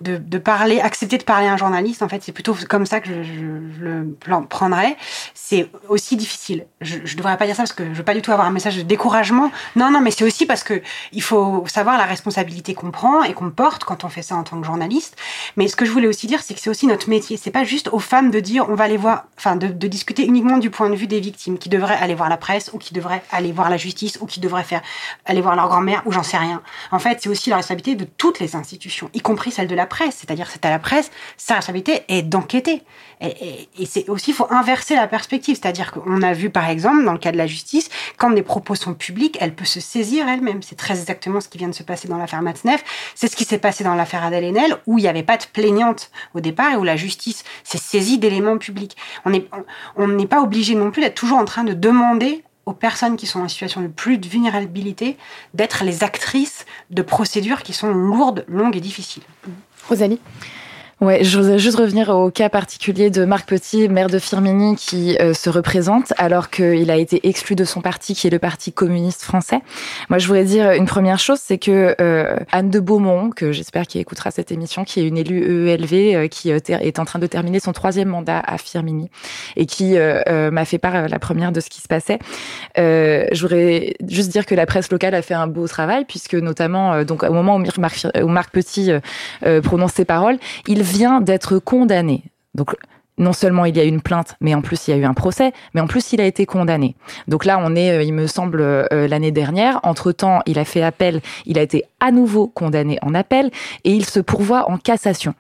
de, parler, accepter de parler à un journaliste, en fait, c'est plutôt comme ça que je, le prendrais. C'est aussi difficile. Je ne devrais pas dire ça parce que je veux pas du tout avoir un message de découragement. Non, non, mais c'est aussi parce que il faut savoir la responsabilité qu'on prend et qu'on quand on fait ça en tant que journaliste. Mais ce que je voulais aussi dire, c'est que c'est aussi notre métier. C'est pas juste aux femmes de dire on va aller voir, enfin de, de, discuter uniquement du point de vue des victimes, qui devraient aller voir la presse ou qui devraient aller voir la justice ou qui devraient faire aller voir leur grand-mère ou j'en sais rien. En fait, c'est aussi la responsabilité de toutes les institutions, y compris celle de la presse. C'est-à-dire, c'est à la presse, sa responsabilité est d'enquêter. Et, c'est aussi, il faut inverser la perspective. C'est-à-dire qu'on a vu, par exemple, dans le cas de la justice, quand des propos sont publics, elle peut se saisir elle-même. C'est très exactement ce qui vient de se passer dans l'affaire Matzneff. C'est ce qui s'est passé dans l'affaire Adèle où il n'y avait pas de plaignante au départ et où la justice s'est saisie d'éléments publics. On n'est pas obligé non plus d'être toujours en train de demander aux personnes qui sont en situation de plus de vulnérabilité d'être les actrices de procédures qui sont lourdes, longues et difficiles.
Rosalie?
Ouais, je voudrais juste revenir au cas particulier de Marc Petit, maire de Firmini, qui euh, se représente alors qu'il a été exclu de son parti, qui est le Parti communiste français. Moi, je voudrais dire une première chose, c'est que euh, Anne de Beaumont, que j'espère qu'il écoutera cette émission, qui est une élue EELV, euh, qui est en train de terminer son troisième mandat à Firmini, et qui m'a fait part la première de ce qui se passait. je voudrais juste dire que la presse locale a fait un beau travail, puisque notamment, donc au moment où Marc, où Marc Petit prononce ses paroles, il vient d'être condamné. Donc non seulement il y a eu une plainte, mais en plus il y a eu un procès, mais en plus il a été condamné. Donc là, on est, euh, il me semble, euh, l'année dernière. Entre-temps, il a fait appel, il a été à nouveau condamné en appel et il se pourvoit en cassation.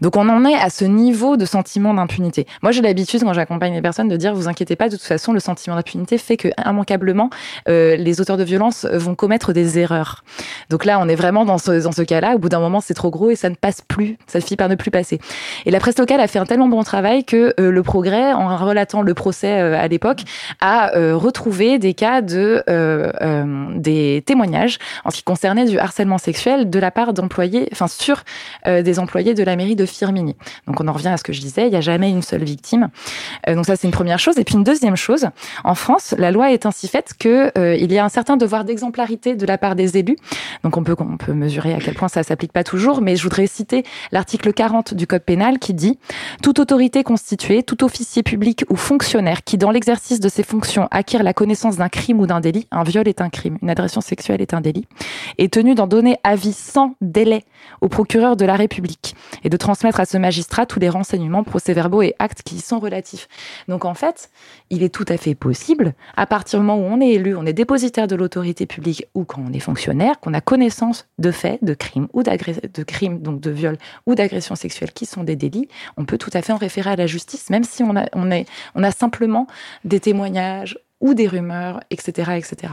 Donc on en est à ce niveau de sentiment d'impunité. Moi j'ai l'habitude quand j'accompagne les personnes de dire vous inquiétez pas, de toute façon le sentiment d'impunité fait que immanquablement euh, les auteurs de violence vont commettre des erreurs. Donc là on est vraiment dans ce, dans ce cas-là, au bout d'un moment c'est trop gros et ça ne passe plus, ça finit par ne plus passer. Et la presse locale a fait un tellement bon travail que euh, le progrès, en relatant le procès euh, à l'époque, a retrouvé des cas de des témoignages en ce qui concernait du harcèlement sexuel de la part d'employés, enfin sur des employés de la de Firmini. Donc on en revient à ce que je disais, il n'y a jamais une seule victime. Euh, donc ça c'est une première chose. Et puis une deuxième chose, en France, la loi est ainsi faite que euh, il y a un certain devoir d'exemplarité de la part des élus. Donc on peut on peut mesurer à quel point ça s'applique pas toujours, mais je voudrais citer l'article 40 du code pénal qui dit toute autorité constituée, tout officier public ou fonctionnaire qui dans l'exercice de ses fonctions acquiert la connaissance d'un crime ou d'un délit, un viol est un crime, une agression sexuelle est un délit, est tenu d'en donner avis sans délai au procureur de la République et de transmettre à ce magistrat tous les renseignements, procès-verbaux et actes qui y sont relatifs. Donc en fait, il est tout à fait possible, à partir du moment où on est élu, on est dépositaire de l'autorité publique ou quand on est fonctionnaire, qu'on a connaissance de faits, de crimes ou de crimes, donc de viols ou d'agressions sexuelles qui sont des délits, on peut tout à fait en référer à la justice, même si on a, on est, on a simplement des témoignages ou des rumeurs, etc., etc.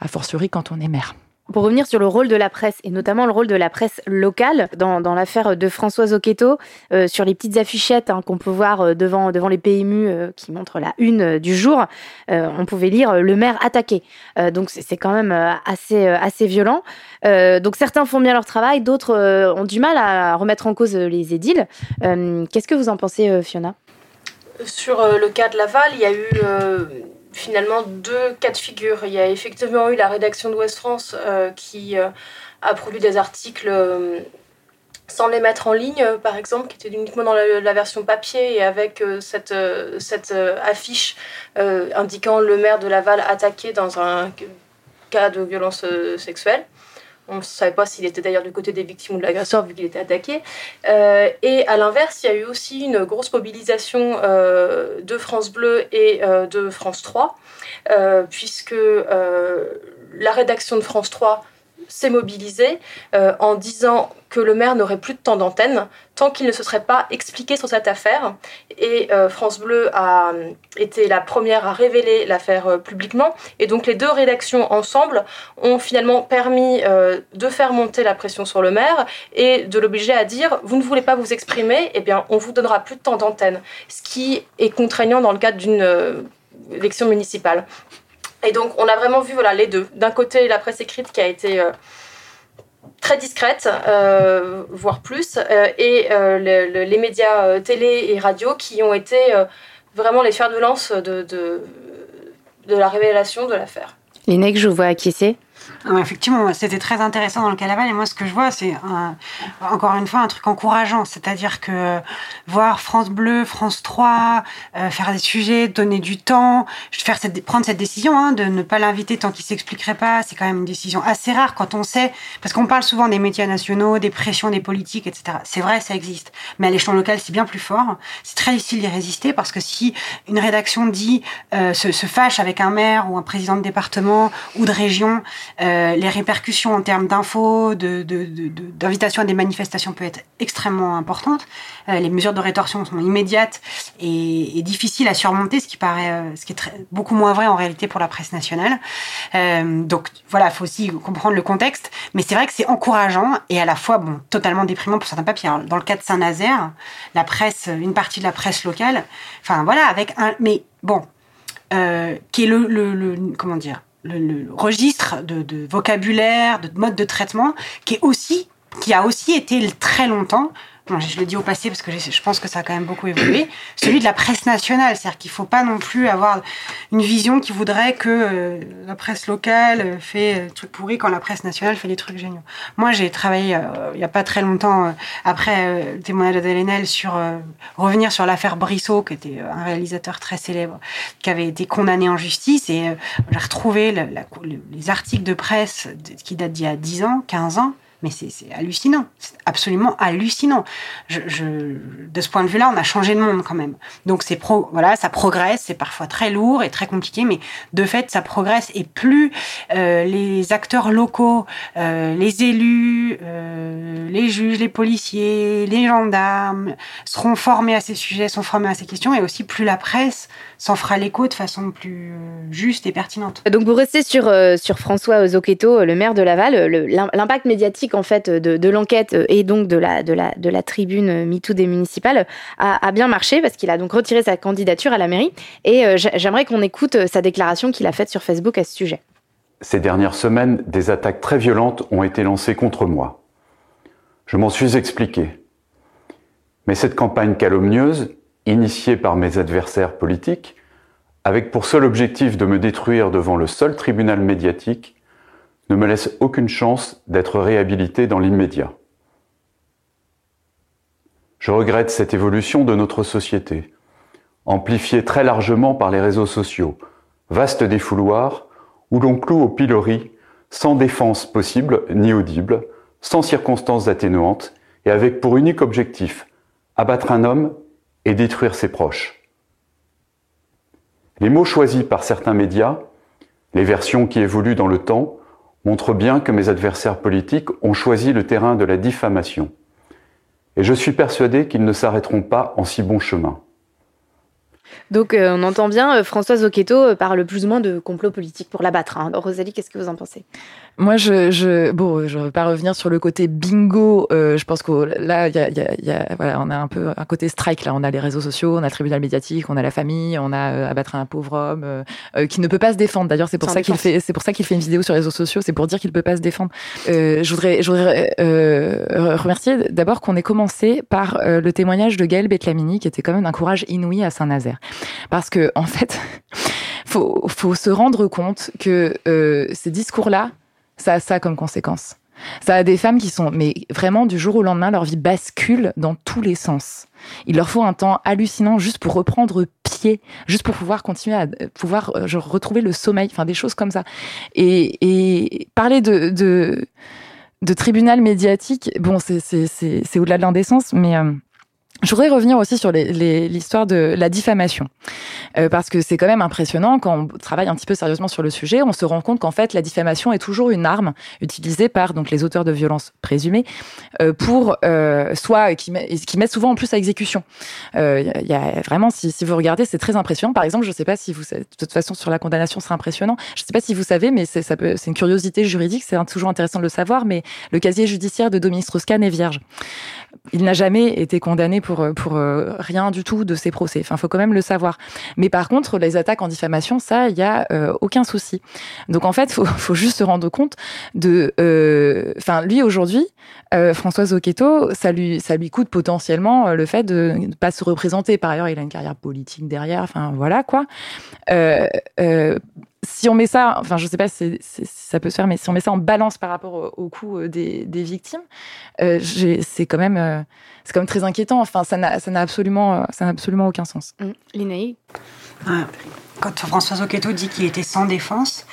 A fortiori quand on est maire.
Pour revenir sur le rôle de la presse, et notamment le rôle de la presse locale, dans, dans l'affaire de Françoise Oqueto, euh, sur les petites affichettes hein, qu'on peut voir euh, devant, devant les PMU euh, qui montrent la une du jour, on pouvait lire le maire attaqué. donc c'est quand même assez, assez violent. donc certains font bien leur travail, d'autres ont du mal à remettre en cause les édiles. Qu'est-ce que vous en pensez, Fiona?
Sur le cas de Laval, il y a eu finalement deux cas de figure. Il y a effectivement eu la rédaction de West France euh, qui euh, a produit des articles euh, sans les mettre en ligne, par exemple, qui étaient uniquement dans la, version papier et avec cette, cette affiche indiquant le maire de Laval attaqué dans un cas de violence sexuelle. On ne savait pas s'il était d'ailleurs du côté des victimes ou de l'agresseur vu qu'il était attaqué. Euh, et à l'inverse, il y a eu aussi une grosse mobilisation euh, de France Bleu et euh, de France 3, puisque la rédaction de France 3 s'est mobilisé euh, en disant que le maire n'aurait plus de temps d'antenne tant qu'il ne se serait pas expliqué sur cette affaire. Et euh, France Bleu a euh, été la première à révéler l'affaire publiquement. Et donc les deux rédactions ensemble ont finalement permis de faire monter la pression sur le maire et de l'obliger à dire vous ne voulez pas vous exprimer, eh bien on vous donnera plus de temps d'antenne. Ce qui est contraignant dans le cadre d'une élection municipale. Et donc, on a vraiment vu voilà, les deux. D'un côté, la presse écrite qui a été euh, très discrète, voire plus, et les médias télé et radio qui ont été vraiment les fers de lance de, de, la révélation de l'affaire.
que je vois acquiescer
effectivement, c'était très intéressant dans le cas Et moi, ce que je vois, c'est encore une fois un truc encourageant. C'est-à-dire que voir France Bleu, France 3, euh, faire des sujets, donner du temps, faire cette, prendre cette décision hein, de ne pas l'inviter tant qu'il s'expliquerait pas, c'est quand même une décision assez rare quand on sait, parce qu'on parle souvent des médias nationaux, des pressions des politiques, etc. C'est vrai, ça existe. Mais à l'échelon local, c'est bien plus fort. C'est très difficile d'y résister parce que si une rédaction dit euh, se, se, fâche avec un maire ou un président de département ou de région, euh, les répercussions en termes d'infos, d'invitation de, à des manifestations peuvent être extrêmement importantes. Euh, les mesures de rétorsion sont immédiates et, difficiles à surmonter, ce qui paraît, euh, ce qui est beaucoup moins vrai en réalité pour la presse nationale. donc voilà, il faut aussi comprendre le contexte, mais c'est vrai que c'est encourageant et à la fois bon, totalement déprimant pour certains papiers. dans le cas de Saint-Nazaire, la presse, une partie de la presse locale, enfin voilà, avec un, mais bon, qui est le, le comment dire le, registre de, vocabulaire, de mode de traitement, qui est aussi, qui a aussi été très longtemps je le dis au passé parce que je pense que ça a quand même beaucoup évolué, celui de la presse nationale. C'est-à-dire qu'il ne faut pas non plus avoir une vision qui voudrait que euh, la presse locale fait des trucs pourris quand la presse nationale fait des trucs géniaux. Moi, j'ai travaillé euh, il n'y a pas très longtemps, euh, après le témoignage d'Adelenel, sur revenir sur l'affaire Brissot, qui était un réalisateur très célèbre, qui avait été condamné en justice. Et j'ai retrouvé les articles de presse qui datent d'il y a 10 ans, 15 ans, mais c'est hallucinant, c'est absolument hallucinant. De ce point de vue-là, on a changé de monde quand même. Donc c'est pro, voilà, ça progresse, c'est parfois très lourd et très compliqué, mais de fait, ça progresse. Et plus euh, les acteurs locaux, euh, les élus, euh, les juges, les policiers, les gendarmes seront formés à ces sujets, sont formés à ces questions, et aussi plus la presse s'en fera l'écho de façon plus juste et pertinente.
Donc pour rester sur sur François Zocchetto, le maire de Laval, l'impact médiatique en fait de, l'enquête euh, et donc de la, de la, de la tribune MeToo des municipales a, bien marché parce qu'il a donc retiré sa candidature à la mairie. Et euh, j'aimerais qu'on écoute euh, sa déclaration qu'il a faite sur Facebook à ce sujet.
Ces dernières semaines, des attaques très violentes ont été lancées contre moi. Je m'en suis expliqué. Mais cette campagne calomnieuse, initiée par mes adversaires politiques, avec pour seul objectif de me détruire devant le seul tribunal médiatique, ne me laisse aucune chance d'être réhabilité dans l'immédiat. Je regrette cette évolution de notre société, amplifiée très largement par les réseaux sociaux, vaste défouloir où l'on cloue au pilori sans défense possible ni audible, sans circonstances atténuantes et avec pour unique objectif abattre un homme et détruire ses proches. Les mots choisis par certains médias, les versions qui évoluent dans le temps, montre bien que mes adversaires politiques ont choisi le terrain de la diffamation. Et je suis persuadé qu'ils ne s'arrêteront pas en si bon chemin.
Donc euh, on entend bien, euh, Françoise Oqueto euh, parle plus ou moins de complot politique pour l'abattre. Hein. Rosalie, qu'est-ce que vous en pensez?
Moi, je, je, bon, je ne vais pas revenir sur le côté bingo. je pense que là, y a, y a, voilà, on a un peu un côté strike. Là, on a les réseaux sociaux, on a le tribunal médiatique, on a la famille, on a abattre un pauvre homme qui ne peut pas se défendre. D'ailleurs, c'est pour, ça qu'il fait, c'est pour ça qu'il fait une vidéo sur les réseaux sociaux. C'est pour dire qu'il ne peut pas se défendre. je voudrais, je voudrais remercier d'abord qu'on ait commencé par le témoignage de Gaël Betlamini, qui était quand même d'un courage inouï à Saint-Nazaire. Parce que, en fait, faut, faut se rendre compte que euh, ces discours-là, ça a ça comme conséquence. Ça a des femmes qui sont, mais vraiment du jour au lendemain, leur vie bascule dans tous les sens. Il leur faut un temps hallucinant juste pour reprendre pied, juste pour pouvoir continuer à pouvoir euh, retrouver le sommeil, enfin des choses comme ça. Et, et parler de, de, de tribunal médiatique, bon, c'est au-delà de l'indécence, mais euh, je voudrais revenir aussi sur l'histoire de la diffamation, euh, parce que c'est quand même impressionnant quand on travaille un petit peu sérieusement sur le sujet, on se rend compte qu'en fait la diffamation est toujours une arme utilisée par donc les auteurs de violences présumées euh, pour euh, soit qui, qui mettent souvent en plus à exécution. Il y a vraiment, si, si vous regardez, c'est très impressionnant. Par exemple, je ne sais pas si vous, de toute façon sur la condamnation, c'est impressionnant. Je ne sais pas si vous savez, mais c'est une curiosité juridique, c'est toujours intéressant de le savoir. Mais le casier judiciaire de Dominique Strauss-Kahn est vierge. Il n'a jamais été condamné pour pour rien du tout de ces procès. Enfin, faut quand même le savoir. Mais par contre, les attaques en diffamation, ça, il y a aucun souci. Donc en fait, faut faut juste se rendre compte de, enfin, lui aujourd'hui, Françoise Oqueto, ça lui ça lui coûte potentiellement le fait de ne pas se représenter. Par ailleurs, il a une carrière politique derrière. Enfin voilà quoi. Euh, euh, si on met ça, enfin je sais pas si, ça peut se faire, mais si on met ça en balance par rapport au, coût euh, des, victimes, c'est quand même c'est quand même très inquiétant. Enfin ça n'a absolument ça n'a absolument aucun sens.
Mmh.
Quand François Oqueto dit qu'il était sans défense,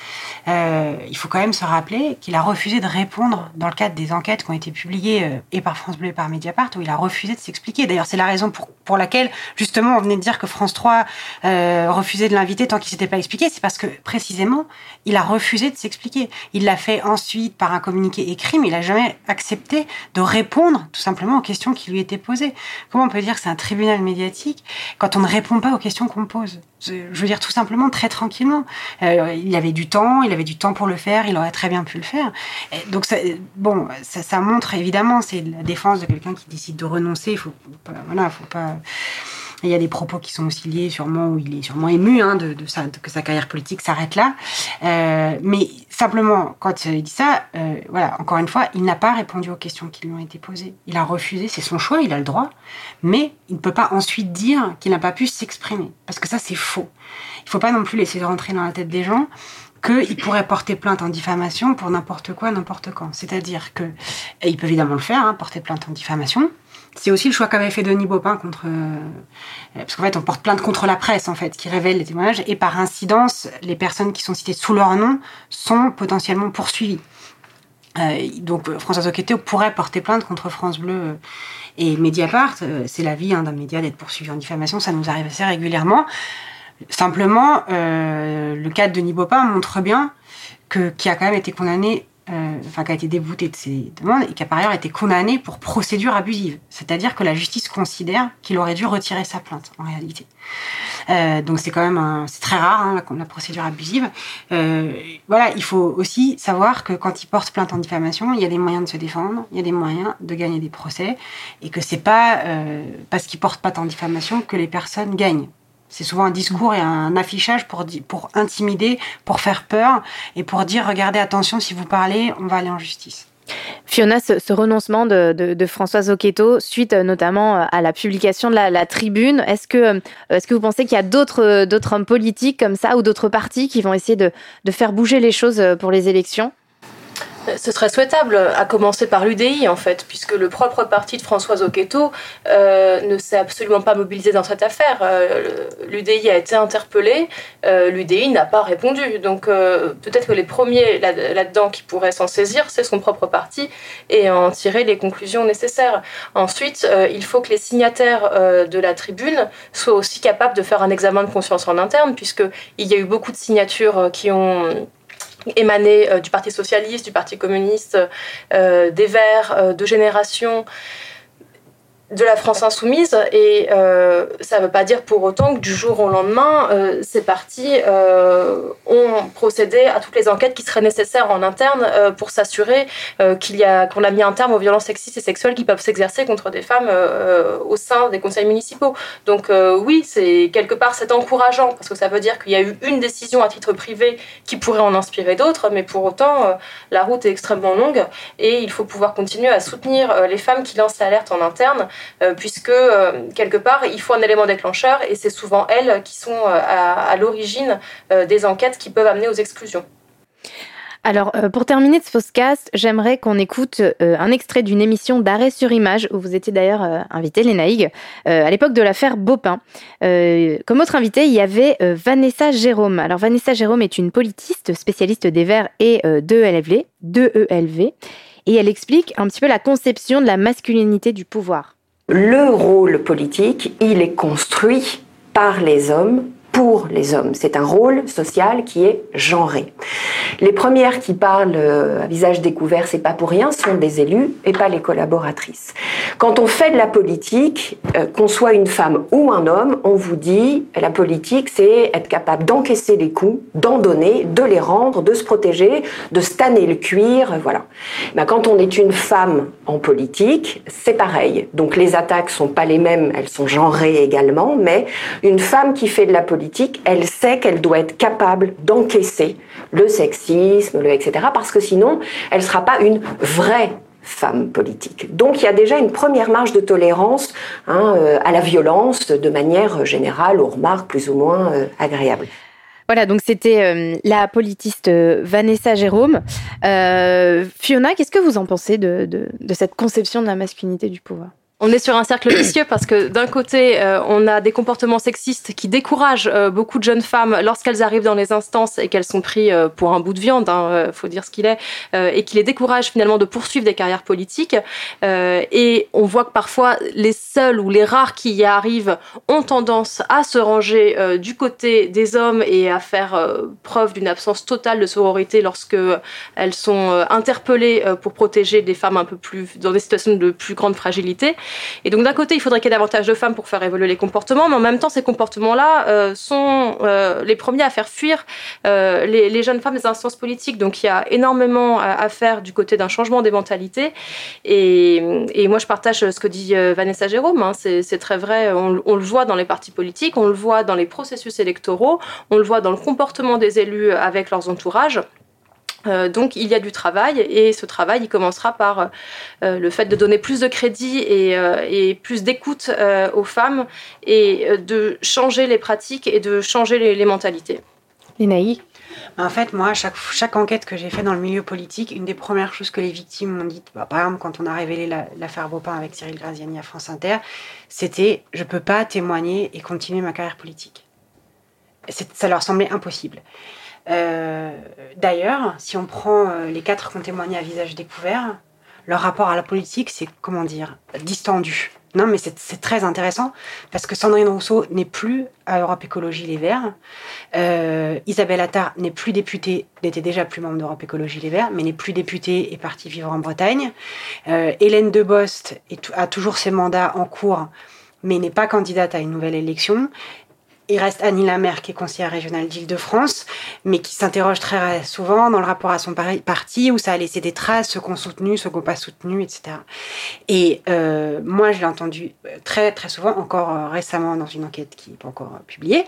euh, il faut quand même se rappeler qu'il a refusé de répondre dans le cadre des enquêtes qui ont été publiées euh, et par France Bleu et par Mediapart, où il a refusé de s'expliquer. D'ailleurs, c'est la raison pour, pour laquelle, justement, on venait de dire que France 3 euh, refusait de l'inviter tant qu'il s'était pas expliqué. C'est parce que, précisément, il a refusé de s'expliquer. Il l'a fait ensuite par un communiqué écrit, mais il a jamais accepté de répondre, tout simplement, aux questions qui lui étaient posées. Comment on peut dire que c'est un tribunal médiatique quand on ne répond pas aux questions qu'on pose? Je veux dire, tout simplement, très tranquillement. Euh, il avait du temps, il avait du temps pour le faire, il aurait très bien pu le faire. donc, ça, bon, ça, montre évidemment, c'est la défense de quelqu'un qui décide de renoncer. Il faut, faut pas. Il y a des propos qui sont aussi liés, sûrement, où il est sûrement ému hein, de, de, que sa carrière politique s'arrête là. Euh, mais simplement, quand il dit ça, euh, voilà, encore une fois, il n'a pas répondu aux questions qui lui ont été posées. Il a refusé, c'est son choix, il a le droit, mais il ne peut pas ensuite dire qu'il n'a pas pu s'exprimer, parce que ça, c'est faux. Il ne faut pas non plus laisser rentrer dans la tête des gens qu'il pourrait porter plainte en diffamation pour n'importe quoi, n'importe quand. C'est-à-dire que, et il peut évidemment le faire, hein, porter plainte en diffamation. C'est aussi le choix qu'avait fait Denis Baupin contre, euh, parce qu'en fait on porte plainte contre la presse en fait, qui révèle les témoignages, et par incidence, les personnes qui sont citées sous leur nom sont potentiellement poursuivies. Euh, donc François Oqueto pourrait porter plainte contre France Bleu euh, et Mediapart. c'est la vie hein, d'un média d'être poursuivi en diffamation, ça nous arrive assez régulièrement. Simplement, euh, le cas de Denis Baupin montre bien que qui a quand même été condamné, euh, qui a été débouté de ses demandes et qui a par ailleurs été condamné pour procédure abusive. C'est-à-dire que la justice considère qu'il aurait dû retirer sa plainte en réalité. Euh, donc c'est quand même c'est très rare hein, la, procédure abusive. voilà, il faut aussi savoir que quand il porte plainte en diffamation, il y a des moyens de se défendre, il y a des moyens de gagner des procès et que c'est pas parce qu'il porte plainte en diffamation que les personnes gagnent. C'est souvent un discours et un affichage pour, pour intimider, pour faire peur et pour dire regardez, attention, si vous parlez, on va aller en justice.
Fiona, ce, renoncement de, Françoise Oqueto, suite euh, notamment euh, à la publication de la, tribune, est-ce que, euh, est que vous pensez qu'il y a d'autres, d'autres hommes politiques comme ça ou d'autres partis qui vont essayer de, de faire bouger les choses pour les élections?
Ce serait souhaitable, à commencer par l'UDI en fait, puisque le propre parti de Françoise Oqueto euh, ne s'est absolument pas mobilisé dans cette affaire. Euh, L'UDI a été interpellé, euh, l'UDI n'a pas répondu. Donc peut-être que les premiers là-dedans qui pourraient s'en saisir, c'est son propre parti et en tirer les conclusions nécessaires. Ensuite, il faut que les signataires de la tribune soient aussi capables de faire un examen de conscience en interne, puisqu'il y a eu beaucoup de signatures qui ont émané euh, du Parti socialiste, du Parti communiste, euh, des Verts, de Génération de la France insoumise et euh, ça ne veut pas dire pour autant que du jour au lendemain, euh, ces partis euh, ont procédé à toutes les enquêtes qui seraient nécessaires en interne pour s'assurer qu'il y a qu'on a mis un terme aux violences sexistes et sexuelles qui peuvent s'exercer contre des femmes au sein des conseils municipaux. Donc oui, c'est quelque part c'est encourageant parce que ça veut dire qu'il y a eu une décision à titre privé qui pourrait en inspirer d'autres, mais pour autant la route est extrêmement longue et il faut pouvoir continuer à soutenir les femmes qui lancent l'alerte en interne euh, puisque euh, quelque part, il faut un élément déclencheur et c'est souvent elles qui sont euh, à, l'origine des enquêtes qui peuvent amener aux exclusions.
Alors, pour terminer ce podcast, j'aimerais qu'on écoute un extrait d'une émission d'arrêt sur image où vous étiez d'ailleurs invité, Léna Hig, à l'époque de l'affaire Baupin. comme autre invité, il y avait Vanessa Jérôme. Alors, Vanessa Jérôme est une politiste spécialiste des Verts et de ELV, de ELV, et elle explique un petit peu la conception de la masculinité du pouvoir.
Le rôle politique, il est construit par les hommes pour les hommes. C'est un rôle social qui est genré. Les premières qui parlent euh, à visage découvert, c'est pas pour rien, sont des élus et pas les collaboratrices. Quand on fait de la politique, euh, qu'on soit une femme ou un homme, on vous dit la politique, c'est être capable d'encaisser les coups, d'en donner, de les rendre, de se protéger, de stanner le cuir, voilà. Ben, quand on est une femme en politique, c'est pareil. Donc les attaques sont pas les mêmes, elles sont genrées également, mais une femme qui fait de la politique, elle sait qu'elle doit être capable d'encaisser le sexisme, le etc. Parce que sinon, elle ne sera pas une vraie femme politique. Donc il y a déjà une première marge de tolérance hein, euh, à la violence de manière générale, aux remarques plus ou moins euh, agréables.
Voilà, donc c'était euh, la politiste Vanessa Jérôme. Fiona, qu'est-ce que vous en pensez de, de cette conception de la masculinité du pouvoir?
On est sur un cercle vicieux parce que d'un côté, euh, on a des comportements sexistes qui découragent euh, beaucoup de jeunes femmes lorsqu'elles arrivent dans les instances et qu'elles sont prises euh, pour un bout de viande, hein, faut dire ce qu'il est, et qui les découragent finalement de poursuivre des carrières politiques. et on voit que parfois les seuls ou les rares qui y arrivent ont tendance à se ranger du côté des hommes et à faire preuve d'une absence totale de sororité lorsque elles sont interpellées pour protéger des femmes un peu plus dans des situations de plus grande fragilité. Et donc d'un côté, il faudrait qu'il y ait davantage de femmes pour faire évoluer les comportements, mais en même temps, ces comportements-là euh, sont euh, les premiers à faire fuir euh, les, jeunes femmes des instances politiques. Donc il y a énormément à, faire du côté d'un changement des mentalités. Et, moi, je partage ce que dit Vanessa Jérôme. Hein. C'est très vrai. On, on, le voit dans les partis politiques, on le voit dans les processus électoraux, on le voit dans le comportement des élus avec leurs entourages. Euh, donc il y a du travail et ce travail il commencera par euh, le fait de donner plus de crédit et, euh, plus d'écoute aux femmes et de changer les pratiques et de changer les, mentalités.
Lénaï?
En fait, moi, chaque, chaque enquête que j'ai faite dans le milieu politique, une des premières choses que les victimes m'ont dites, bah, par exemple, quand on a révélé l'affaire Beaupin avec Cyril Graziani à France Inter, c'était je ne peux pas témoigner et continuer ma carrière politique. Ça leur semblait impossible. Euh, d'ailleurs, si on prend euh, les quatre qui ont témoigné à visage découvert, leur rapport à la politique, c'est, comment dire, distendu. Non, mais c'est très intéressant parce que Sandrine Rousseau n'est plus à Europe Écologie Les Verts. Euh, Isabelle Attard n'est plus députée, n'était déjà plus membre d'Europe Écologie Les Verts, mais n'est plus députée et partie vivre en Bretagne. Hélène Debost a toujours ses mandats en cours, mais n'est pas candidate à une nouvelle élection il reste Annie Lamère, qui est conseillère régionale d'Île-de-France, mais qui s'interroge très souvent dans le rapport à son parti, où ça a laissé des traces, ceux qu'on soutenu, ceux qu'on pas soutenu, etc. Et euh, moi, je l'ai entendu euh, très très souvent, encore euh, récemment dans une enquête qui n'est pas encore publiée,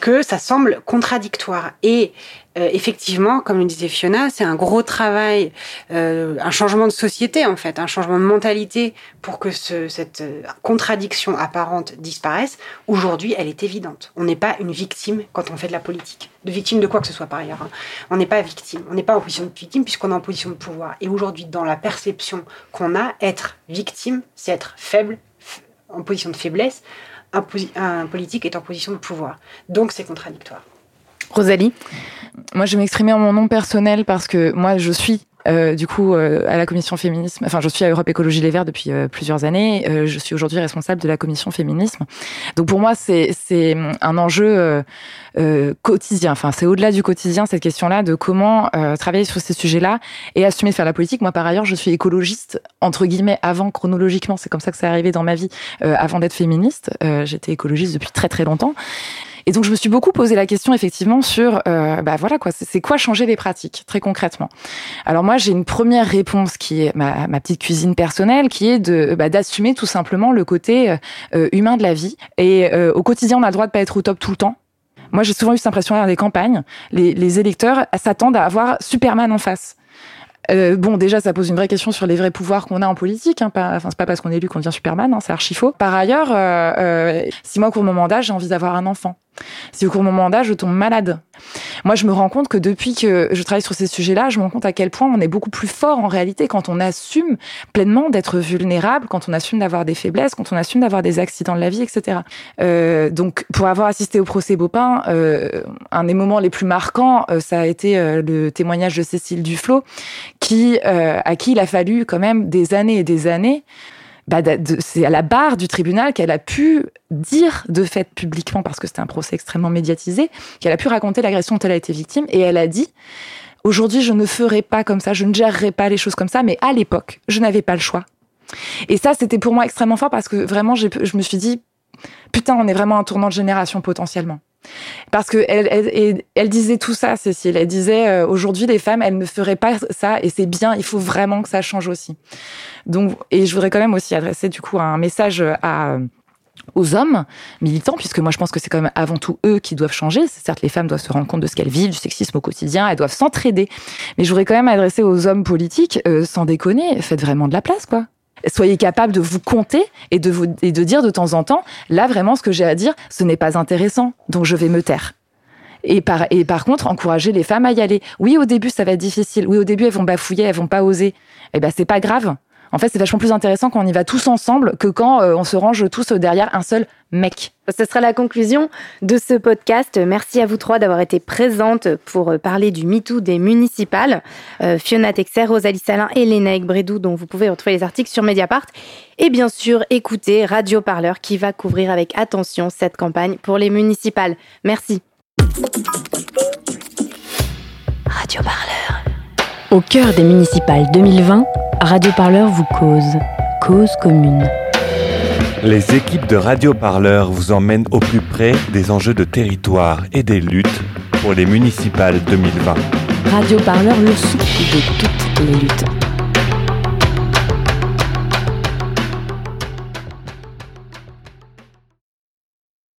que ça semble contradictoire. Et euh, effectivement, comme le disait Fiona, c'est un gros travail, euh, un changement de société en fait, un changement de mentalité pour que cette euh, contradiction apparente disparaisse. Aujourd'hui, elle est évidente. On n'est pas une victime quand on fait de la politique, de victime de quoi que ce soit par ailleurs. Hein. On n'est pas victime, on n'est pas en position de victime puisqu'on est en position de pouvoir. Et aujourd'hui, dans la perception qu'on a, être victime, c'est être faible, en position de faiblesse. un politique est en position de pouvoir. Donc c'est contradictoire.
Rosalie
Moi, je vais m'exprimer en mon nom personnel parce que moi, je suis euh, du coup euh, à la commission féminisme. Enfin, je suis à Europe Écologie Les Verts depuis euh, plusieurs années. je suis aujourd'hui responsable de la commission féminisme. Donc pour moi, c'est c'est un enjeu quotidien. Enfin, c'est au-delà du quotidien cette question-là de comment travailler sur ces sujets-là et assumer de faire la politique. Moi, par ailleurs, je suis écologiste entre guillemets avant chronologiquement. C'est comme ça que c'est arrivé dans ma vie avant d'être féministe. J'étais écologiste depuis très très longtemps. Et donc je me suis beaucoup posé la question effectivement sur, euh, bah voilà quoi, c'est quoi changer les pratiques très concrètement? Alors moi j'ai une première réponse qui est ma, petite cuisine personnelle, qui est de bah, d'assumer tout simplement le côté euh, humain de la vie. Et euh, au quotidien on a le droit de pas être au top tout le temps. Moi j'ai souvent eu cette impression dans des campagnes, les, les électeurs s'attendent à avoir Superman en face. Euh, bon, déjà, ça pose une vraie question sur les vrais pouvoirs qu'on a en politique. Hein, pas, enfin, c'est pas parce qu'on est élu qu'on devient Superman, hein, c'est archi faux. Par ailleurs, euh, euh, si moi, au cours mon mandat, j'ai envie d'avoir un enfant, si au cours de mon mandat, je tombe malade, moi, je me rends compte que depuis que je travaille sur ces sujets-là, je me rends compte à quel point on est beaucoup plus fort en réalité quand on assume pleinement d'être vulnérable, quand on assume d'avoir des faiblesses, quand on assume d'avoir des accidents de la vie, etc. Euh, donc, pour avoir assisté au procès Beaupin, euh, un des moments les plus marquants, euh, ça a été euh, le témoignage de Cécile Duflot, qui, euh, à qui il a fallu quand même des années et des années bah, c'est à la barre du tribunal qu'elle a pu dire de fait publiquement, parce que c'était un procès extrêmement médiatisé, qu'elle a pu raconter l'agression dont elle a été victime. Et elle a dit, aujourd'hui, je ne ferai pas comme ça, je ne gérerai pas les choses comme ça, mais à l'époque, je n'avais pas le choix. Et ça, c'était pour moi extrêmement fort parce que vraiment, je me suis dit, putain, on est vraiment un tournant de génération potentiellement. Parce que elle, disait tout ça, Cécile. Elle disait euh, aujourd'hui les femmes, elles ne feraient pas ça et c'est bien. Il faut vraiment que ça change aussi. Donc, et je voudrais quand même aussi adresser du coup un message à aux hommes militants, puisque moi je pense que c'est quand même avant tout eux qui doivent changer. Certes, les femmes doivent se rendre compte de ce qu'elles vivent, du sexisme au quotidien, elles doivent s'entraider. Mais je voudrais quand même adresser aux hommes politiques, euh, sans déconner, faites vraiment de la place, quoi soyez capable de vous compter et de, vous, et de dire de temps en temps, là vraiment ce que j'ai à dire, ce n'est pas intéressant, donc je vais me taire. Et par, et par contre, encourager les femmes à y aller. Oui, au début, ça va être difficile. Oui, au début, elles vont bafouiller, elles vont pas oser. Eh ben, c'est pas grave. En fait, c'est vachement plus intéressant quand on y va tous ensemble que quand euh, on se range tous derrière un seul mec.
Ce sera la conclusion de ce podcast. Merci à vous trois d'avoir été présentes pour euh, parler du MeToo des municipales. Euh, Fiona Texer, Rosalie Salin et Léna Bredou, dont vous pouvez retrouver les articles sur Mediapart. Et bien sûr, écoutez Radio Parleur qui va couvrir avec attention cette campagne pour les municipales. Merci.
Radio Parleur. Au cœur des municipales 2020, Radio Parleur vous cause. Cause commune.
Les équipes de Radio Parleur vous emmènent au plus près des enjeux de territoire et des luttes pour les municipales 2020.
Radio Parleur, le souffle de toutes les luttes.